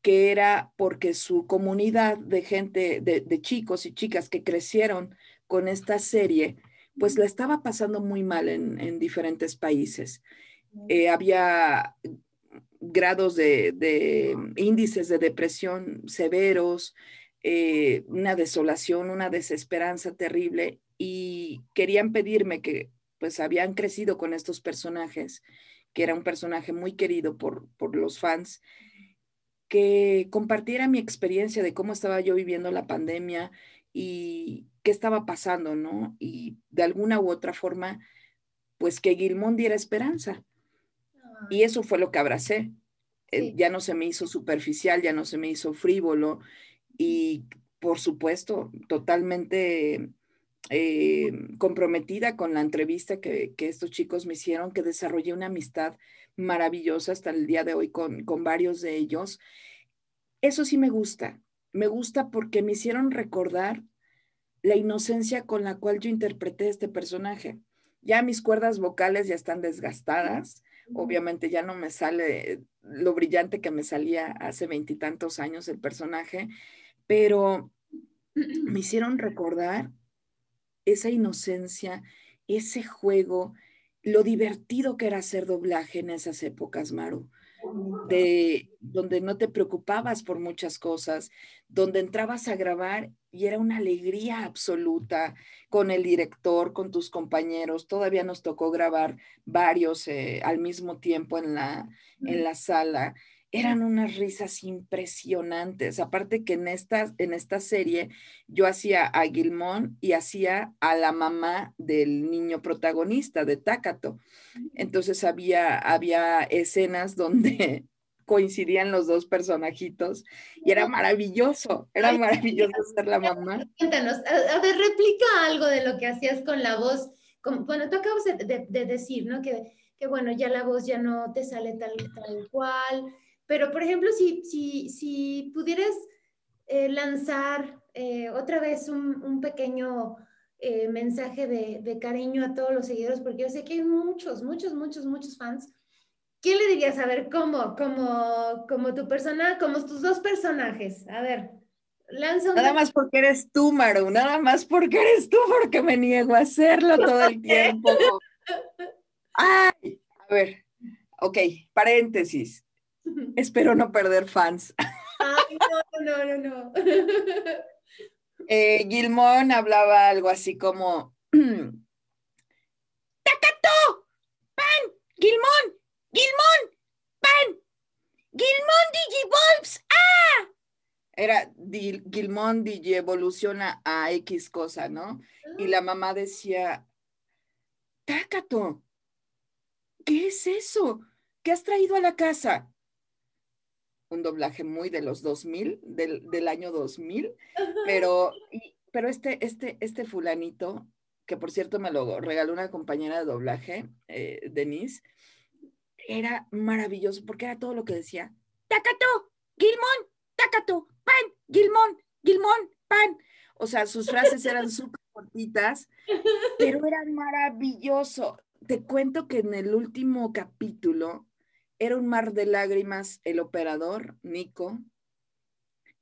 que era porque su comunidad de gente, de, chicos y chicas que crecieron con esta serie, pues la estaba pasando muy mal en, diferentes países. Eh, había grados de, índices de depresión severos, eh, una desolación, una desesperanza terrible y querían pedirme que pues habían crecido con estos personajes, que era un personaje muy querido por, por los fans que compartiera mi experiencia de cómo estaba yo viviendo la pandemia y qué estaba pasando, ¿no? Y de alguna u otra forma, pues que Gilmón diera esperanza. Y eso fue lo que abracé. Eh, ya no se me hizo superficial, ya no se me hizo frívolo y por supuesto, totalmente eh, comprometida con la entrevista que, que, estos chicos me hicieron, que desarrollé una amistad maravillosa hasta el día de hoy con, con varios de ellos. Eso sí me gusta. Me gusta porque me hicieron recordar la inocencia con la cual yo interpreté este personaje. Ya mis cuerdas vocales ya están desgastadas. Obviamente ya no me sale lo brillante que me salía hace veintitantos años el personaje, pero me hicieron recordar esa inocencia, ese juego, lo divertido que era hacer doblaje en esas épocas, Maru, de donde no te preocupabas por muchas cosas, donde entrabas a grabar y era una alegría absoluta con el director, con tus compañeros. Todavía nos tocó grabar varios eh, al mismo tiempo en la, en la sala. Eran unas risas impresionantes. Aparte que en esta, en esta serie yo hacía a Gilmón y hacía a la mamá del niño protagonista de Tácato. Entonces había, había escenas donde coincidían los dos personajitos y era maravilloso, era maravilloso ser la mamá. Cuéntanos, a, ver, replica algo de lo que hacías con la voz. bueno, tú acabas de, decir, ¿no? Que, que, bueno, ya la voz ya no te sale tal, tal cual, pero, por ejemplo, si, si, si pudieras eh, lanzar eh, otra vez un, pequeño eh, mensaje de, cariño a todos los seguidores, porque yo sé que hay muchos, muchos, muchos, muchos fans. ¿Qué le dirías? A ver, ¿cómo? Como, como tu persona, como tus dos personajes. A ver, lanza un... Nada más porque eres tú, Maru, nada más porque eres tú, porque me niego a hacerlo todo el tiempo. Ay, a ver, ok, paréntesis. Espero no perder fans. Ay, no, no, no, no. Eh, Gilmón hablaba algo así como, ¡Tacato! ¡Pan! ¡Gilmón! ¡Gilmón! ¡Pan! ¡Gilmón Digivolves! ¡Ah! Era Gilmón evoluciona a X cosa, ¿no? Y la mamá decía, ¡Tacato! ¿Qué es eso? ¿Qué has traído a la casa? Un doblaje muy de los 2000, del, del año 2000, pero, pero este, este, este fulanito, que por cierto me lo regaló una compañera de doblaje, eh, Denise, era maravilloso porque era todo lo que decía, Tacato, Gilmón, Tacato, pan, Gilmón, Gilmón, pan. O sea, sus frases eran súper cortitas, pero eran maravilloso. Te cuento que en el último capítulo era un mar de lágrimas el operador, Nico,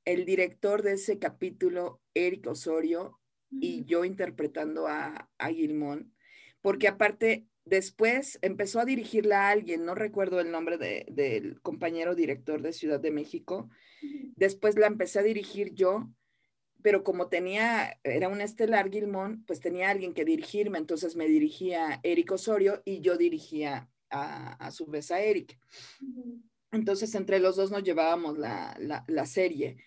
el director de ese capítulo, Eric Osorio, y yo interpretando a, a Gilmón, porque aparte después empezó a dirigirla a alguien, no recuerdo el nombre del compañero director de Ciudad de México, después la empecé a dirigir yo, pero como tenía, era un estelar Gilmón, pues tenía alguien que dirigirme, entonces me dirigía Eric Osorio y yo dirigía a, su vez a Eric. Entonces, entre los dos nos llevábamos la, serie.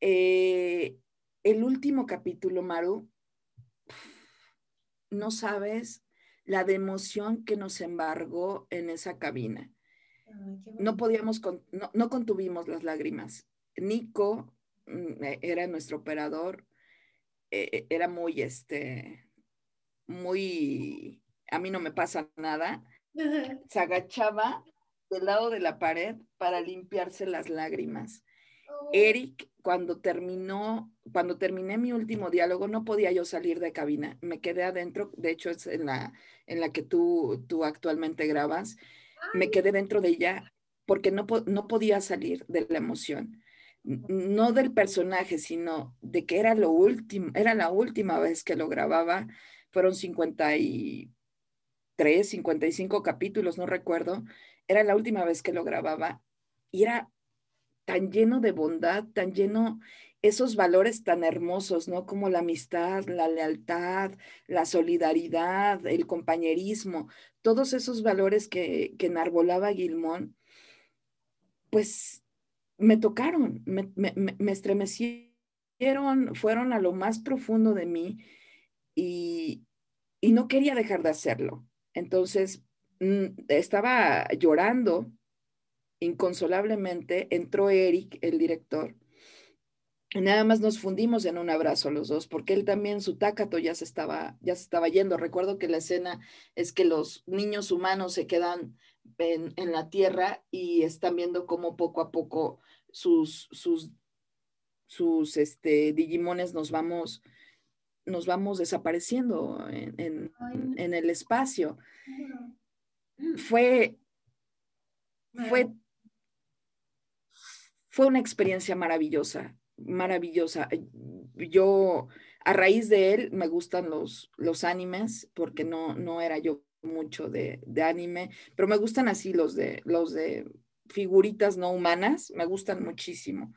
Eh, el último capítulo, Maru, no sabes la de emoción que nos embargó en esa cabina. no podíamos, no, contuvimos las lágrimas. Nico mm, e, era nuestro operador, e, e, era muy, este, muy, a mí no me pasa nada, se agachaba del lado de la pared para limpiarse las lágrimas. Oh. Eric, cuando terminó, cuando terminé mi último diálogo, no podía yo salir de cabina. Me quedé adentro, de hecho es en la, en la que tú, tú actualmente grabas. Me quedé dentro de ella porque no, no podía salir de la emoción. No del personaje, sino de que era lo último, era la última vez que lo grababa. Fueron 50 y 55 capítulos, no recuerdo, era la última vez que lo grababa y era tan lleno de bondad, tan lleno esos valores tan hermosos, ¿no? Como la amistad, la lealtad, la solidaridad, el compañerismo, todos esos valores que, que enarbolaba Gilmón, pues me tocaron, me, me, me estremecieron, fueron a lo más profundo de mí y, y no quería dejar de hacerlo. Entonces, mm, estaba llorando inconsolablemente, entró Eric, el director, y nada más nos fundimos en un abrazo los dos, porque él también, su tácato ya se estaba, ya se estaba yendo. Recuerdo que la escena es que los niños humanos se quedan en, la tierra y están viendo cómo poco a poco sus, sus, sus este, digimones nos vamos nos vamos desapareciendo en, el espacio. Fue, fue, fue una experiencia maravillosa, maravillosa. Yo, a raíz de él, me gustan los, los animes, porque no, no era yo mucho de, de anime, pero me gustan así los de, los de figuritas no humanas, me gustan muchísimo.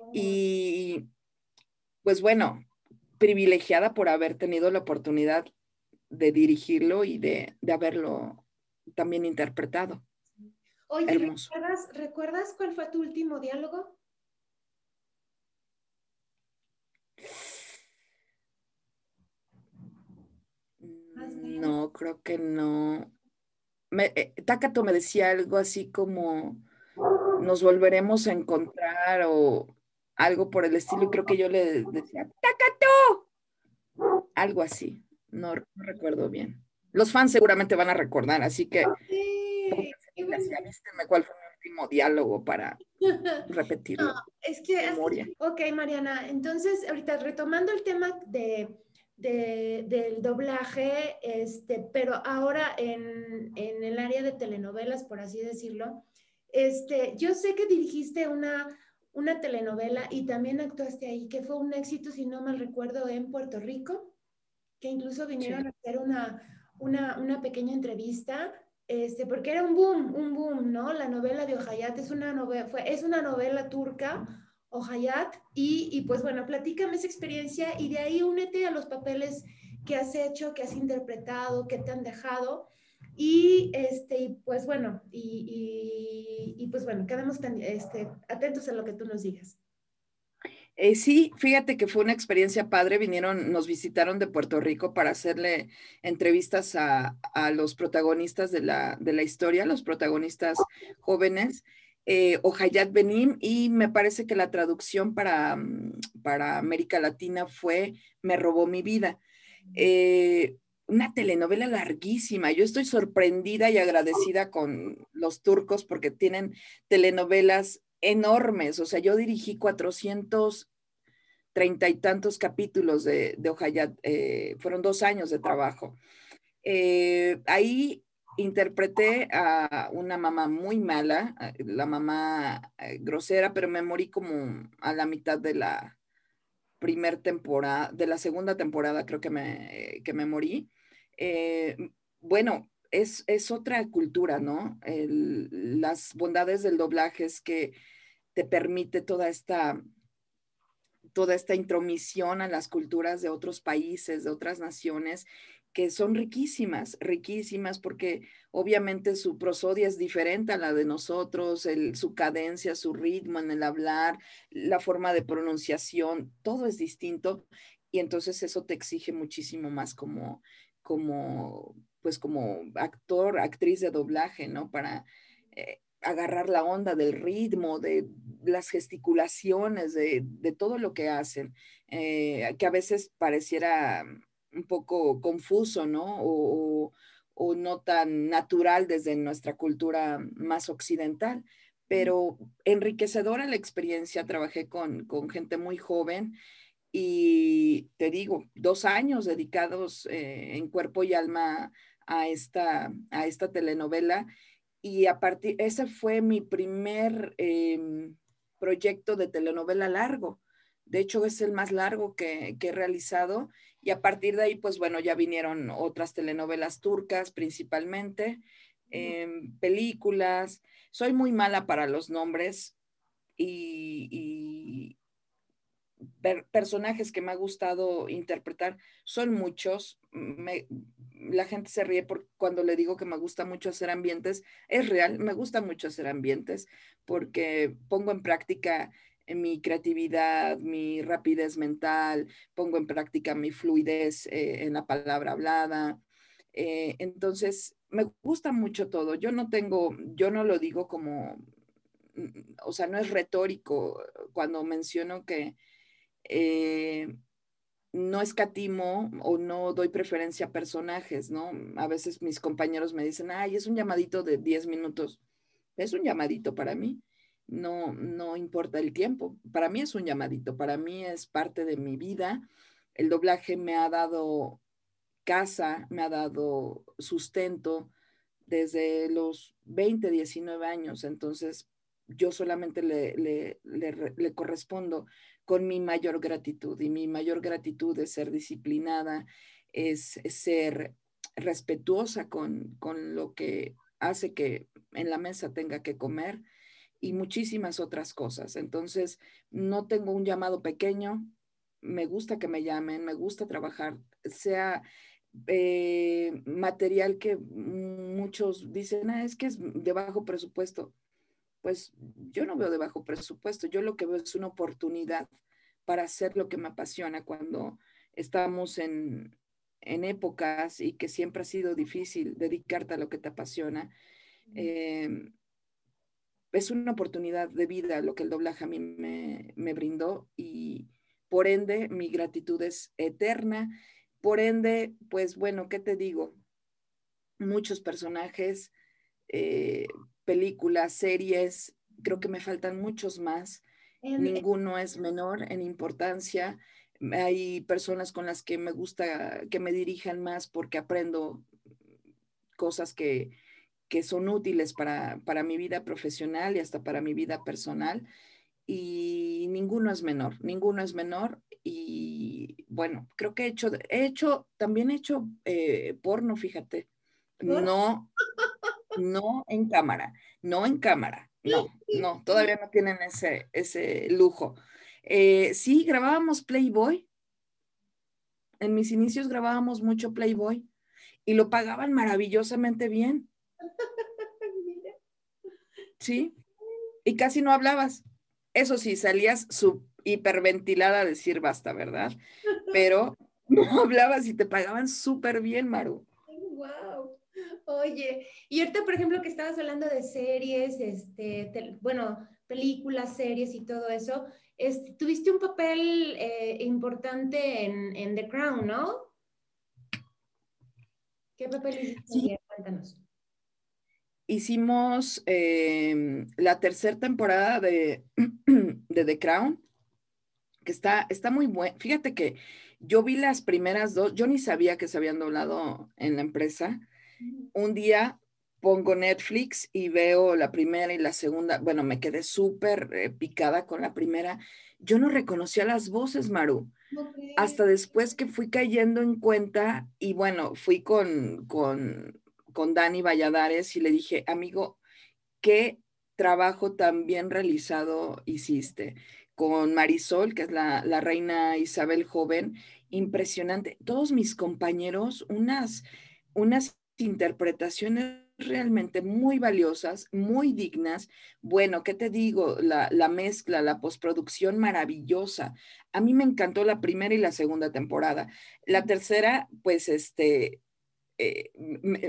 Oh. Y pues bueno, privilegiada por haber tenido la oportunidad de dirigirlo y de, haberlo también interpretado. Oye, ¿recuerdas, ¿recuerdas cuál fue tu último diálogo? No, creo que no. Me, eh, Takato me decía algo así como nos volveremos a encontrar o algo por el estilo y creo que yo le decía, ¡Takato! Algo así, no, recuerdo bien. Los fans seguramente van a recordar, así que cuál fue mi último diálogo para repetirlo. es que, ok, Mariana, entonces ahorita retomando el tema de del doblaje, este, pero ahora en, el área de telenovelas, por así decirlo. Este, yo sé que dirigiste una, una telenovela y también actuaste ahí, que fue un éxito, si no mal recuerdo, en Puerto Rico, que incluso vinieron a hacer una, una, una, pequeña entrevista, este, porque era un boom, un boom, ¿no? La novela de Ojayat es una novela, fue, es una novela turca Ojayat. Y, y pues bueno, platícame esa experiencia y de ahí únete a los papeles que has hecho, que has interpretado, que te han dejado. Y este, pues bueno, y, y, pues bueno, quedamos este, atentos a lo que tú nos digas. Eh, sí, fíjate que fue una experiencia padre. Vinieron, nos visitaron de Puerto Rico para hacerle entrevistas a, a los protagonistas de la, de la historia, los protagonistas jóvenes eh, Ojayat Benim y me parece que la traducción para, mm, para América Latina fue Me robó mi vida. Eh, una telenovela larguísima. Yo estoy sorprendida y agradecida con los turcos porque tienen telenovelas enormes. O sea, yo dirigí 430 y tantos capítulos de, de. Eh, fueron dos años de trabajo. Eh, ahí interpreté a una mamá muy mala, la mamá eh, grosera, pero me morí como a la mitad de la primera temporada, de la segunda temporada creo que me, que me morí. Eh, bueno, es, es, otra cultura, ¿no? las bondades del doblaje es que te permite toda esta toda esta intromisión a las culturas de otros países, de otras naciones, que son riquísimas, riquísimas, porque obviamente su prosodia es diferente a la de nosotros, su cadencia, su ritmo en el hablar, la forma de pronunciación, todo es distinto y entonces eso te exige muchísimo más como, como, pues como actor, actriz de doblaje, ¿no? Para eh, agarrar la onda del ritmo, de las gesticulaciones, de, todo lo que hacen, eh, que a veces pareciera un poco confuso, ¿no? O, no tan natural desde nuestra cultura más occidental, pero enriquecedora la experiencia. Trabajé con, gente muy joven y te digo, dos años dedicados eh, en cuerpo y alma a esta, a esta telenovela y a partir, ese fue mi primer em, proyecto de telenovela largo. De hecho, es el más largo que, que, he realizado y a partir de ahí, pues bueno, ya vinieron otras telenovelas turcas principalmente, em, películas. Soy muy mala para los nombres y, personajes que me ha gustado interpretar son muchos. la gente se ríe por cuando le digo que me gusta mucho hacer ambientes. Es real, me gusta mucho hacer ambientes porque pongo en práctica mi creatividad, mi rapidez mental, pongo en práctica mi fluidez eh, en la palabra hablada. Eh, entonces, me gusta mucho todo. Yo no tengo, yo no lo digo como, mm, o sea, no es retórico cuando menciono que eh, no escatimo o no doy preferencia a personajes, ¿no? A veces mis compañeros me dicen, ay, es un llamadito de 10 minutos. Es un llamadito para mí no, no importa el tiempo. Para mí es un llamadito, para mí es parte de mi vida. El doblaje me ha dado casa, me ha dado sustento desde los 20, 19 años. Entonces, yo solamente le, le, correspondo con mi mayor gratitud y mi mayor gratitud es ser disciplinada, es, ser respetuosa con, con lo que hace que en la mesa tenga que comer y muchísimas otras cosas. Entonces, no tengo un llamado pequeño, me gusta que me llamen, me gusta trabajar, sea eh, material que muchos dicen, ah, es que es de bajo presupuesto. Pues yo no veo de bajo presupuesto, yo lo que veo es una oportunidad para hacer lo que me apasiona cuando estamos en, en épocas y que siempre ha sido difícil dedicarte a lo que te apasiona. Eh, es una oportunidad de vida lo que el doblaje a mí me, me, brindó y por ende mi gratitud es eterna. Por ende, pues bueno, ¿qué te digo? Muchos personajes, eh, películas, series, creo que me faltan muchos más. Ninguno es menor en importancia hay personas con las que me gusta que me dirijan más porque aprendo cosas que, son útiles para, mi vida profesional y hasta para mi vida personal. Y ninguno es menor, ninguno es menor. Y bueno, creo que he hecho, he hecho, también he hecho eh, porno, fíjate. No, no en cámara, no en cámara, no, no, todavía no tienen ese, ese lujo. Eh, sí, grabábamos Playboy. En mis inicios grabábamos mucho Playboy y lo pagaban maravillosamente bien. Sí, y casi no hablabas. Eso sí, salías su hiperventilada a decir basta, ¿verdad? Pero no hablabas y te pagaban súper bien, Maru. Wow. Oye, y ahorita, por ejemplo, que estabas hablando de series, este, bueno, películas, series y todo eso, tuviste un papel eh, importante en, The Crown, ¿no? ¿Qué papel hiciste? Sí. Cuéntanos. Hicimos em, la tercera temporada de, de, The Crown, que está, está muy buena. Fíjate que yo vi las primeras dos, yo ni sabía que se habían doblado en la empresa. Un día pongo Netflix y veo la primera y la segunda. Bueno, me quedé súper eh, picada con la primera. Yo no reconocía las voces, Maru. Hasta después que fui cayendo en cuenta y bueno, fui con, con, con Dani Valladares y le dije, amigo, ¿qué trabajo tan bien realizado hiciste? Con Marisol, que es la, la reina Isabel joven, impresionante. Todos mis compañeros, unas, unas interpretaciones realmente muy valiosas, muy dignas. Bueno, ¿qué te digo? La, mezcla, la postproducción maravillosa. A mí me encantó la primera y la segunda temporada. La tercera, pues este, eh,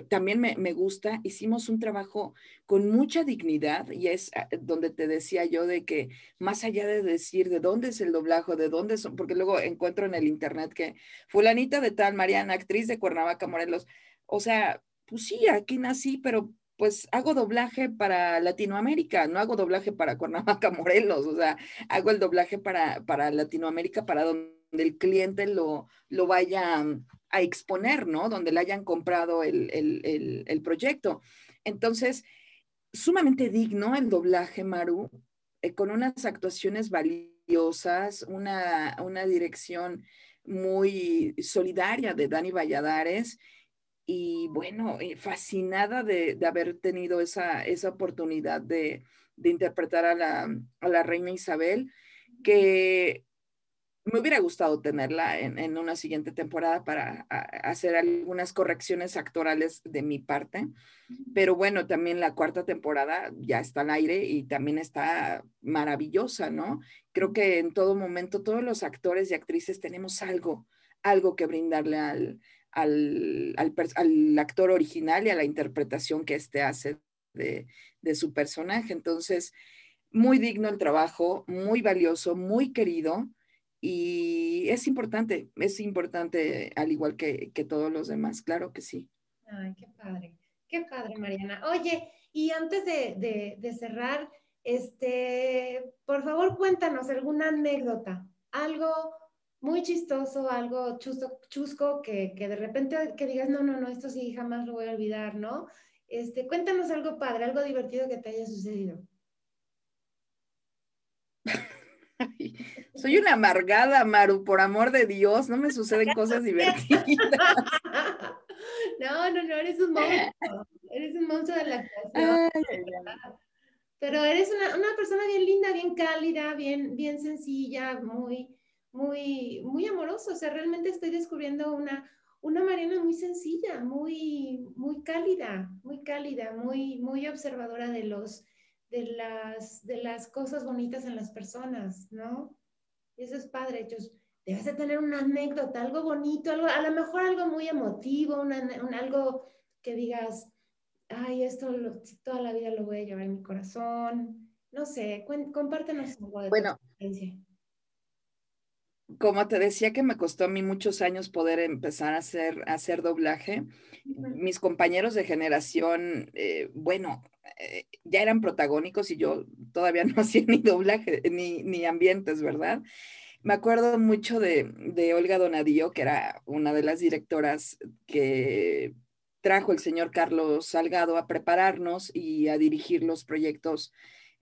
también me, gusta. Hicimos un trabajo con mucha dignidad y es ah, donde te decía yo de que más allá de decir de dónde es el doblaje, de dónde son, porque luego encuentro en el internet que fulanita de tal, Mariana, actriz de Cuernavaca, Morelos, o sea, pues sí, aquí nací, pero pues hago doblaje para Latinoamérica, no hago doblaje para Cuernavaca, Morelos, o sea, hago el doblaje para, para Latinoamérica, para donde el cliente lo, lo vaya a exponer, ¿no? Donde le hayan comprado el, el, el, proyecto. Entonces, sumamente digno el doblaje, Maru, eh, con unas actuaciones valiosas, una, una dirección muy solidaria de Dani Valladares y bueno, eh, fascinada de, haber tenido esa, esa oportunidad de, interpretar a la, reina Isabel, que me hubiera gustado tenerla en, una siguiente temporada para hacer algunas correcciones actorales de mi parte. Pero bueno, también la cuarta temporada ya está al aire y también está maravillosa, ¿no? Creo que en todo momento todos los actores y actrices tenemos algo, algo que brindarle al, al, actor original y a la interpretación que éste hace de, su personaje. Entonces, muy digno el trabajo, muy valioso, muy querido y es importante, es importante al igual que, todos los demás, claro que sí. Ay, qué padre, qué padre, Mariana. Oye, y antes de, de cerrar, este, por favor, cuéntanos alguna anécdota, algo muy chistoso, algo chusco, chusco que, de repente que digas, no, no, no, esto sí jamás lo voy a olvidar, ¿no? Este, cuéntanos algo padre, algo divertido que te haya sucedido. Soy una amargada, Maru, por amor de Dios, no me suceden cosas divertidas. No, no, no, eres un monstruo, eres un monstruo de la actuación. Pero eres una, una, persona bien linda, bien cálida, bien, bien sencilla, muy, muy, muy amoroso. O sea, realmente estoy descubriendo una, una Mariana muy sencilla, muy, muy cálida, muy cálida, muy, muy observadora de los, de las, de las cosas bonitas en las personas, ¿no? Y eso es padre, debes de tener una anécdota, algo bonito, algo, a lo mejor algo muy emotivo, un, algo que digas, ay, esto toda la vida lo voy a llevar en mi corazón. No sé, compártenos algo de bueno, tu experiencia como te decía que me costó a mí muchos años poder empezar a hacer, hacer doblaje, mis compañeros de generación, eh, bueno, eh, ya eran protagónicos y yo todavía no hacía ni doblaje ni, ni ambientes, ¿verdad? Me acuerdo mucho de, de, Olga Donadío, que era una de las directoras que trajo el señor Carlos Salgado a prepararnos y a dirigir los proyectos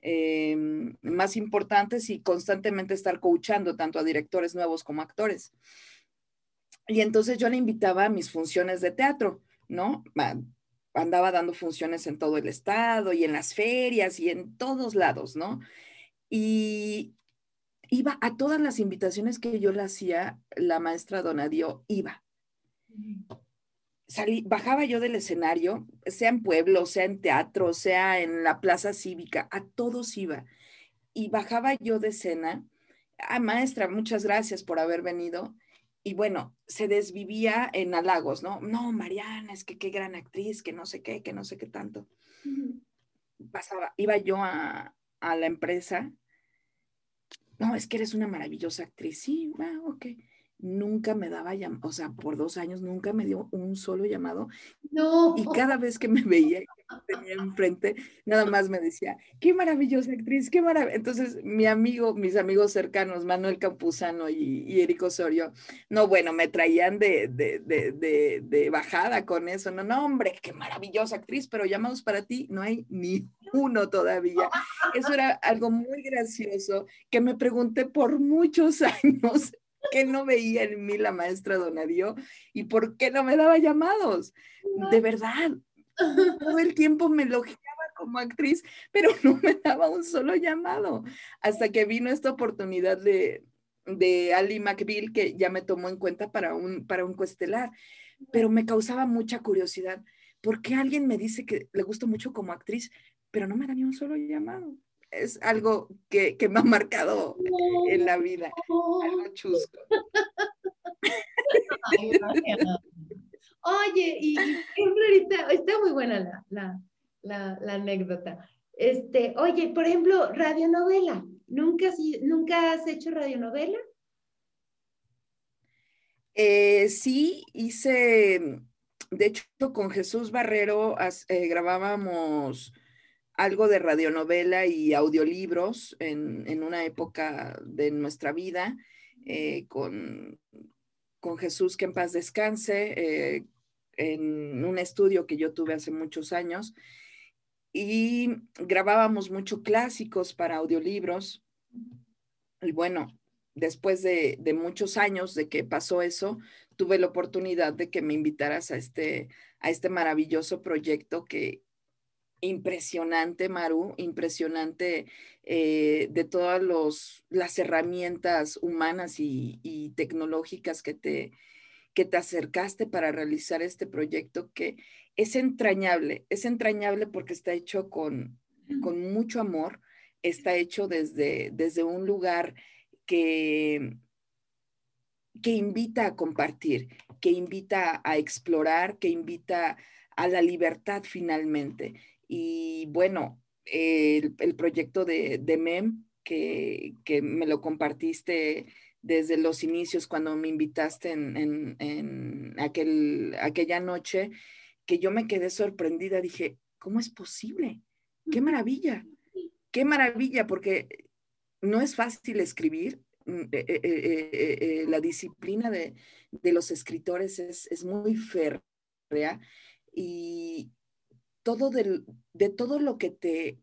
Em, más importantes y constantemente estar coachando tanto a directores nuevos como actores. Y entonces yo le invitaba a mis funciones de teatro, ¿no? Andaba dando funciones en todo el estado y en las ferias y en todos lados, ¿no? Y iba a todas las invitaciones que yo le hacía, la maestra Donadio iba bajaba yo del escenario, sea en pueblo, sea en teatro, sea en la plaza cívica, a todos iba. Y bajaba yo de escena, ah, maestra, muchas gracias por haber venido. Y bueno, se desvivía en halagos, ¿no? No, Mariana, es que qué gran actriz, que no sé qué, que no sé qué tanto. Pasaba, iba yo a, a la empresa. No, es que eres una maravillosa actriz. Sí, va, ok nunca me daba llamado, o sea, por dos años nunca me dio un solo llamado. No. Y cada vez que me veía tenía enfrente, nada más me decía, qué maravillosa actriz, qué maravilla. Entonces, mi amigo, mis amigos cercanos, Manuel Campuzano y, y Eric Osorio, no, bueno, me traían de, de, de, de, bajada con eso. No, no, hombre, qué maravillosa actriz, pero llamados para ti no hay ni uno todavía. Eso era algo muy gracioso que me pregunté por muchos años qué no veía en mí la maestra Donadio y por qué no me daba llamados? De verdad, todo el tiempo me elogiaba como actriz, pero no me daba un solo llamado. Hasta que vino esta oportunidad de, de Ali McBeal, que ya me tomó en cuenta para un, para un coestelar, pero me causaba mucha curiosidad. ¿Por qué alguien me dice que le gusta mucho como actriz, pero no me da ni un solo llamado? Es algo que, me ha marcado en la vida, algo chusco. Oye, y, ahorita está muy buena la, anécdota. Este, oye, por ejemplo, radionovela. ¿Nunca, ¿Nunca has hecho radionovela? Eh, sí, hice, de hecho, con Jesús Barrero eh, grabábamos algo de radionovela y audiolibros en, una época de nuestra vida, eh, con, con, Jesús que en paz descanse, eh, en un estudio que yo tuve hace muchos años, y grabábamos mucho clásicos para audiolibros. Y bueno, después de, de, muchos años de que pasó eso, tuve la oportunidad de que me invitaras a este, a este maravilloso proyecto que, impresionante, Maru, impresionante eh, de todas las herramientas humanas y, tecnológicas que te, que te acercaste para realizar este proyecto que es entrañable, es entrañable porque está hecho con, con mucho amor, está hecho desde, desde un lugar que, que invita a compartir, que invita a explorar, que invita a la libertad finalmente. Y bueno, el, proyecto de, MEM, que, me lo compartiste desde los inicios cuando me invitaste en, aquel, aquella noche, que yo me quedé sorprendida, dije, ¿cómo es posible? ¡Qué maravilla! ¡Qué maravilla! Porque no es fácil escribir. Eh, eh, eh, la disciplina de, los escritores es, es muy férrea y, todo de todo lo que te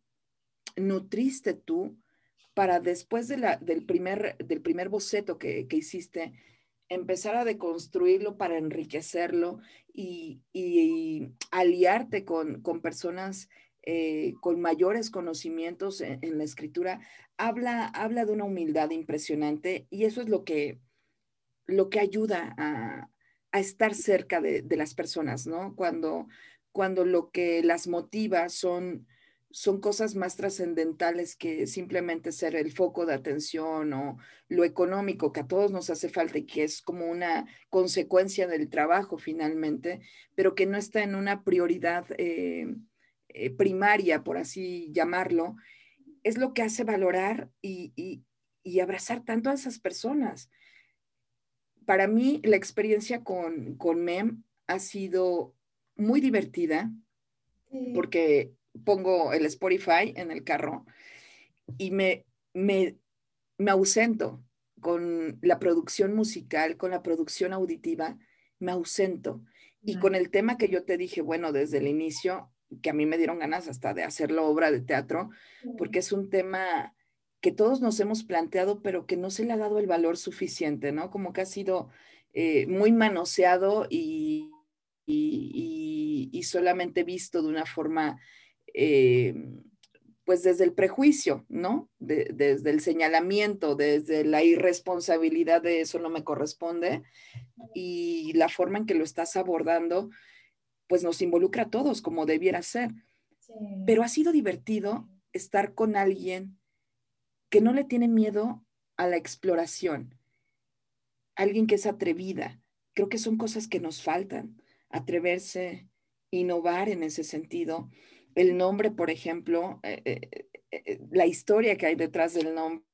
nutriste tú para después de del, primer, del primer boceto que, hiciste, empezar a deconstruirlo para enriquecerlo y, aliarte con, personas eh, con mayores conocimientos en, la escritura, habla, habla de una humildad impresionante y eso es lo que, lo que ayuda a, a estar cerca de, las personas, ¿no? Cuando, cuando lo que las motiva son, son cosas más trascendentales que simplemente ser el foco de atención o lo económico que a todos nos hace falta y que es como una consecuencia del trabajo finalmente, pero que no está en una prioridad eh, eh, primaria, por así llamarlo, es lo que hace valorar y, abrazar tanto a esas personas. Para mí, la experiencia con, con MEM ha sido muy divertida porque pongo el Spotify en el carro y me, me, me ausento con la producción musical, con la producción auditiva, me ausento. Y con el tema que yo te dije, bueno, desde el inicio, que a mí me dieron ganas hasta de hacerlo obra de teatro, porque es un tema que todos nos hemos planteado, pero que no se le ha dado el valor suficiente, ¿no? Como que ha sido eh, muy manoseado y, y, solamente visto de una forma, eh, pues desde el prejuicio, ¿no? desde el señalamiento, desde la irresponsabilidad de eso no me corresponde y la forma en que lo estás abordando, pues nos involucra a todos como debiera ser. Pero ha sido divertido estar con alguien que no le tiene miedo a la exploración, alguien que es atrevida. Creo que son cosas que nos faltan, atreverse, innovar en ese sentido. El nombre, por ejemplo, eh, eh, eh, la historia que hay detrás del nombre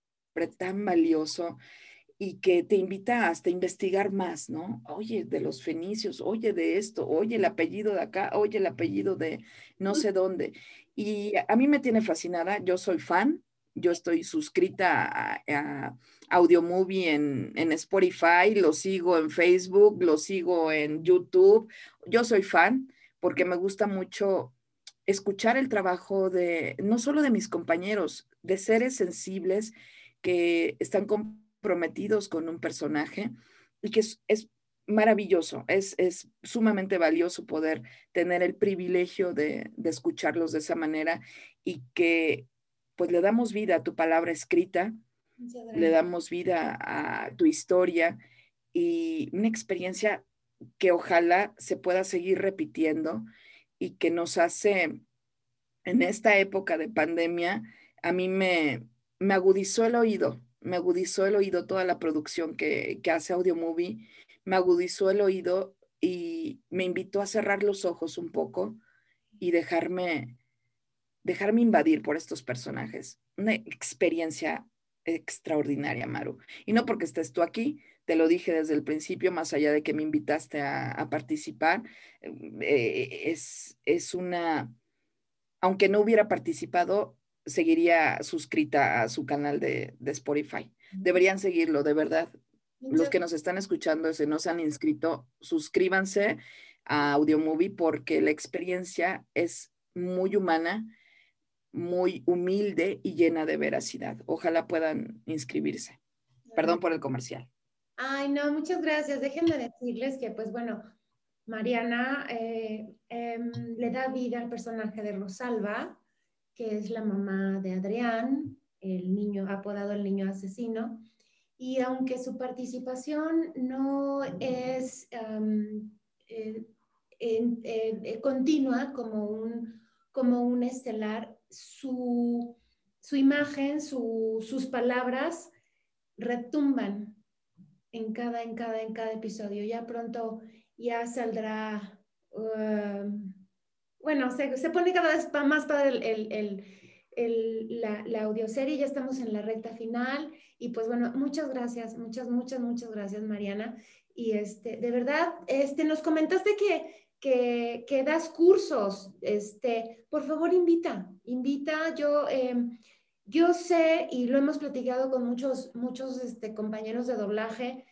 tan valioso y que te invita hasta a investigar más, ¿no? Oye, de los fenicios, oye de esto, oye el apellido de acá, oye el apellido de no sé dónde. Y a mí me tiene fascinada, yo soy fan, yo estoy suscrita a, a Audio Movie en, en Spotify, lo sigo en Facebook, lo sigo en YouTube, yo soy fan porque me gusta mucho escuchar el trabajo de, no solo de mis compañeros, de seres sensibles que están con prometidos con un personaje y que es, maravilloso, es, es, sumamente valioso poder tener el privilegio de, de, escucharlos de esa manera y que pues le damos vida a tu palabra escrita, le damos vida a tu historia y una experiencia que ojalá se pueda seguir repitiendo y que nos hace en esta época de pandemia, a mí me, me agudizó el oído, me agudizó el oído toda la producción que, hace Audio Movie, me agudizó el oído y me invitó a cerrar los ojos un poco y dejarme, dejarme invadir por estos personajes. Una experiencia extraordinaria, Maru. Y no porque estés tú aquí, te lo dije desde el principio, más allá de que me invitaste a, participar, eh, es, es una, aunque no hubiera participado, seguiría suscrita a su canal de, Spotify. Deberían seguirlo, de verdad. Los que nos están escuchando, si no se han inscrito, suscríbanse a Audio Movie porque la experiencia es muy humana, muy humilde y llena de veracidad. Ojalá puedan inscribirse. Perdón por el comercial. Ay, no, muchas gracias. Déjenme decirles que, pues bueno, Mariana eh, em, le da vida al personaje de Rosalba, que es la mamá de Adrián, el niño apodado el niño asesino. Y aunque su participación no es eh, eh, continua como un, como un estelar, su, imagen, sus palabras retumban en cada, en cada, en cada episodio. Ya pronto ya saldrá bueno, se, pone cada vez más para el, la, la, audioserie, ya estamos en la recta final y pues bueno, muchas gracias, muchas, muchas, muchas gracias Mariana. Y este, de verdad, este, nos comentaste que, que, das cursos, este, por favor invita, invita, yo... Em, yo sé, y lo hemos platicado con muchos, muchos este, compañeros de doblaje,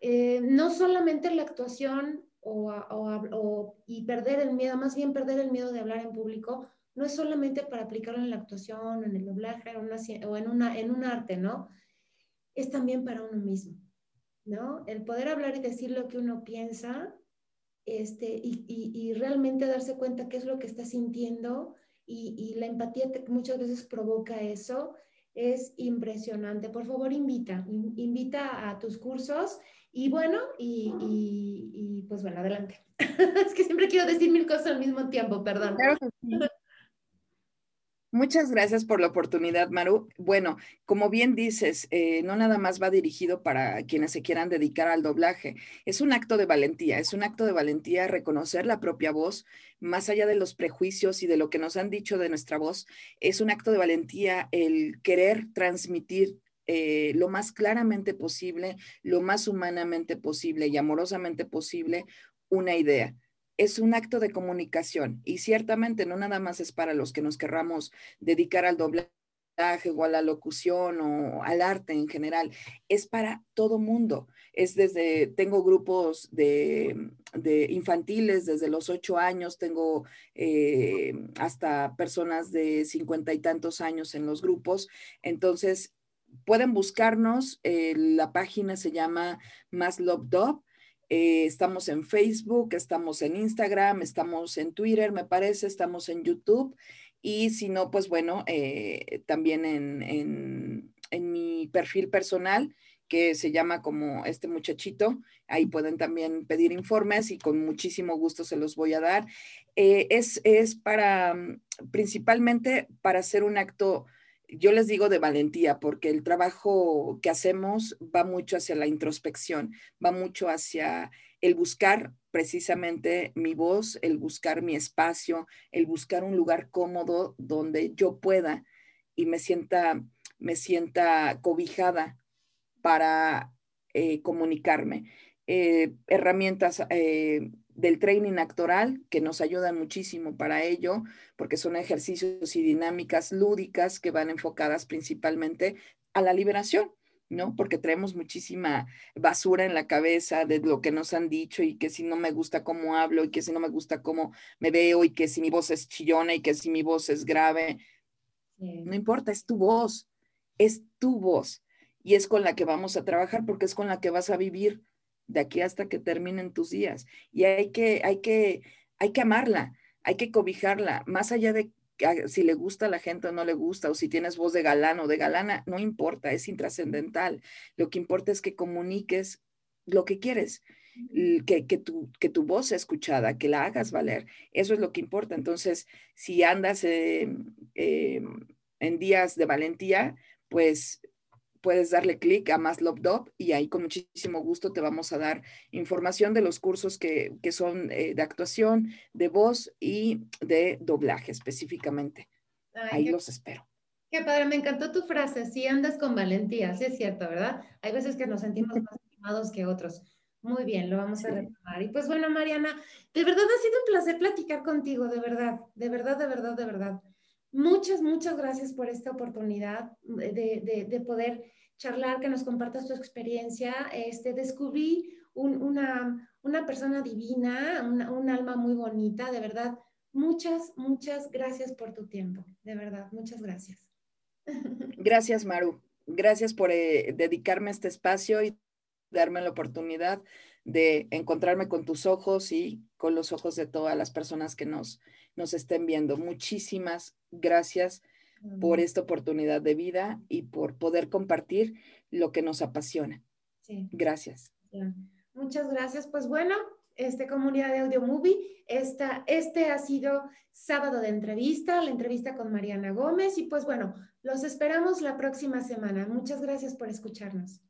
eh, no solamente la actuación o, y perder el miedo, más bien perder el miedo de hablar en público, no es solamente para aplicarlo en la actuación, en el doblaje o en, una, en un arte, ¿no? Es también para uno mismo, ¿no? El poder hablar y decir lo que uno piensa este, y, y, realmente darse cuenta qué es lo que está sintiendo y, y la empatía que muchas veces provoca eso es impresionante. Por favor, invita, invita a tus cursos Y bueno, y, y, pues bueno, adelante. es que siempre quiero decir mil cosas al mismo tiempo, perdón. Muchas gracias por la oportunidad, Maru. Bueno, como bien dices, eh, no nada más va dirigido para quienes se quieran dedicar al doblaje. Es un acto de valentía, es un acto de valentía reconocer la propia voz, más allá de los prejuicios y de lo que nos han dicho de nuestra voz. Es un acto de valentía el querer transmitir eh, lo más claramente posible, lo más humanamente posible y amorosamente posible una idea es un acto de comunicación y ciertamente no nada más es para los que nos querramos dedicar al doblaje o a la locución o al arte en general, es para todo mundo. Es desde, tengo grupos de, infantiles desde los ocho años, tengo eh, hasta personas de cincuenta y tantos años en los grupos. Entonces, pueden buscarnos, eh, la página se llama Más Love eh, estamos en Facebook, estamos en Instagram, estamos en Twitter, me parece, estamos en YouTube. Y si no, pues bueno, eh, también en, mi perfil personal, que se llama como este muchachito. Ahí pueden también pedir informes y con muchísimo gusto se los voy a dar. Eh, es, es, para, mm, principalmente para hacer un acto yo les digo de valentía, porque el trabajo que hacemos va mucho hacia la introspección, va mucho hacia el buscar precisamente mi voz, el buscar mi espacio, el buscar un lugar cómodo donde yo pueda y me sienta, me sienta cobijada para eh, comunicarme. Eh, herramientas eh, del training actoral que nos ayudan muchísimo para ello, porque son ejercicios y dinámicas lúdicas que van enfocadas principalmente a la liberación, ¿no? Porque traemos muchísima basura en la cabeza de lo que nos han dicho y que si no me gusta cómo hablo y que si no me gusta cómo me veo y que si mi voz es chillona y que si mi voz es grave. No importa, es tu voz, es tu voz y es con la que vamos a trabajar porque es con la que vas a vivir de aquí hasta que terminen tus días. Y hay que, hay que, hay que amarla, hay que cobijarla, más allá de si le gusta a la gente o no le gusta, o si tienes voz de galán o de galana, no importa, es intrascendental. Lo que importa es que comuniques lo que quieres, que, que, tu, que tu voz sea escuchada, que la hagas valer. Eso es lo que importa. Entonces, si andas em, en días de valentía, pues puedes darle clic a Más Love y ahí con muchísimo gusto te vamos a dar información de los cursos que, son eh, de actuación, de voz y de doblaje específicamente. ahí los espero. Qué padre, me encantó tu frase, si andas con valentía, sí es cierto, ¿verdad? Hay veces que nos sentimos más animados que otros. Muy bien, lo vamos a retomar. Y pues bueno, Mariana, de verdad ha sido un placer platicar contigo, de verdad, de verdad, de verdad, de verdad. Muchas, muchas gracias por esta oportunidad de, poder charlar, que nos compartas tu experiencia. Este, descubrí una, persona divina, un alma muy bonita, de verdad. Muchas, muchas gracias por tu tiempo, de verdad, muchas gracias. Gracias, Maru. Gracias por eh, dedicarme a este espacio y darme la oportunidad de encontrarme con tus ojos y con los ojos de todas las personas que nos, nos estén viendo. Muchísimas gracias por esta oportunidad de vida y por poder compartir lo que nos apasiona. Sí. Gracias. Muchas gracias. Pues bueno, este comunidad de Audio Movie, esta, este ha sido sábado de entrevista, la entrevista con Mariana Gómez y pues bueno, los esperamos la próxima semana. Muchas gracias por escucharnos.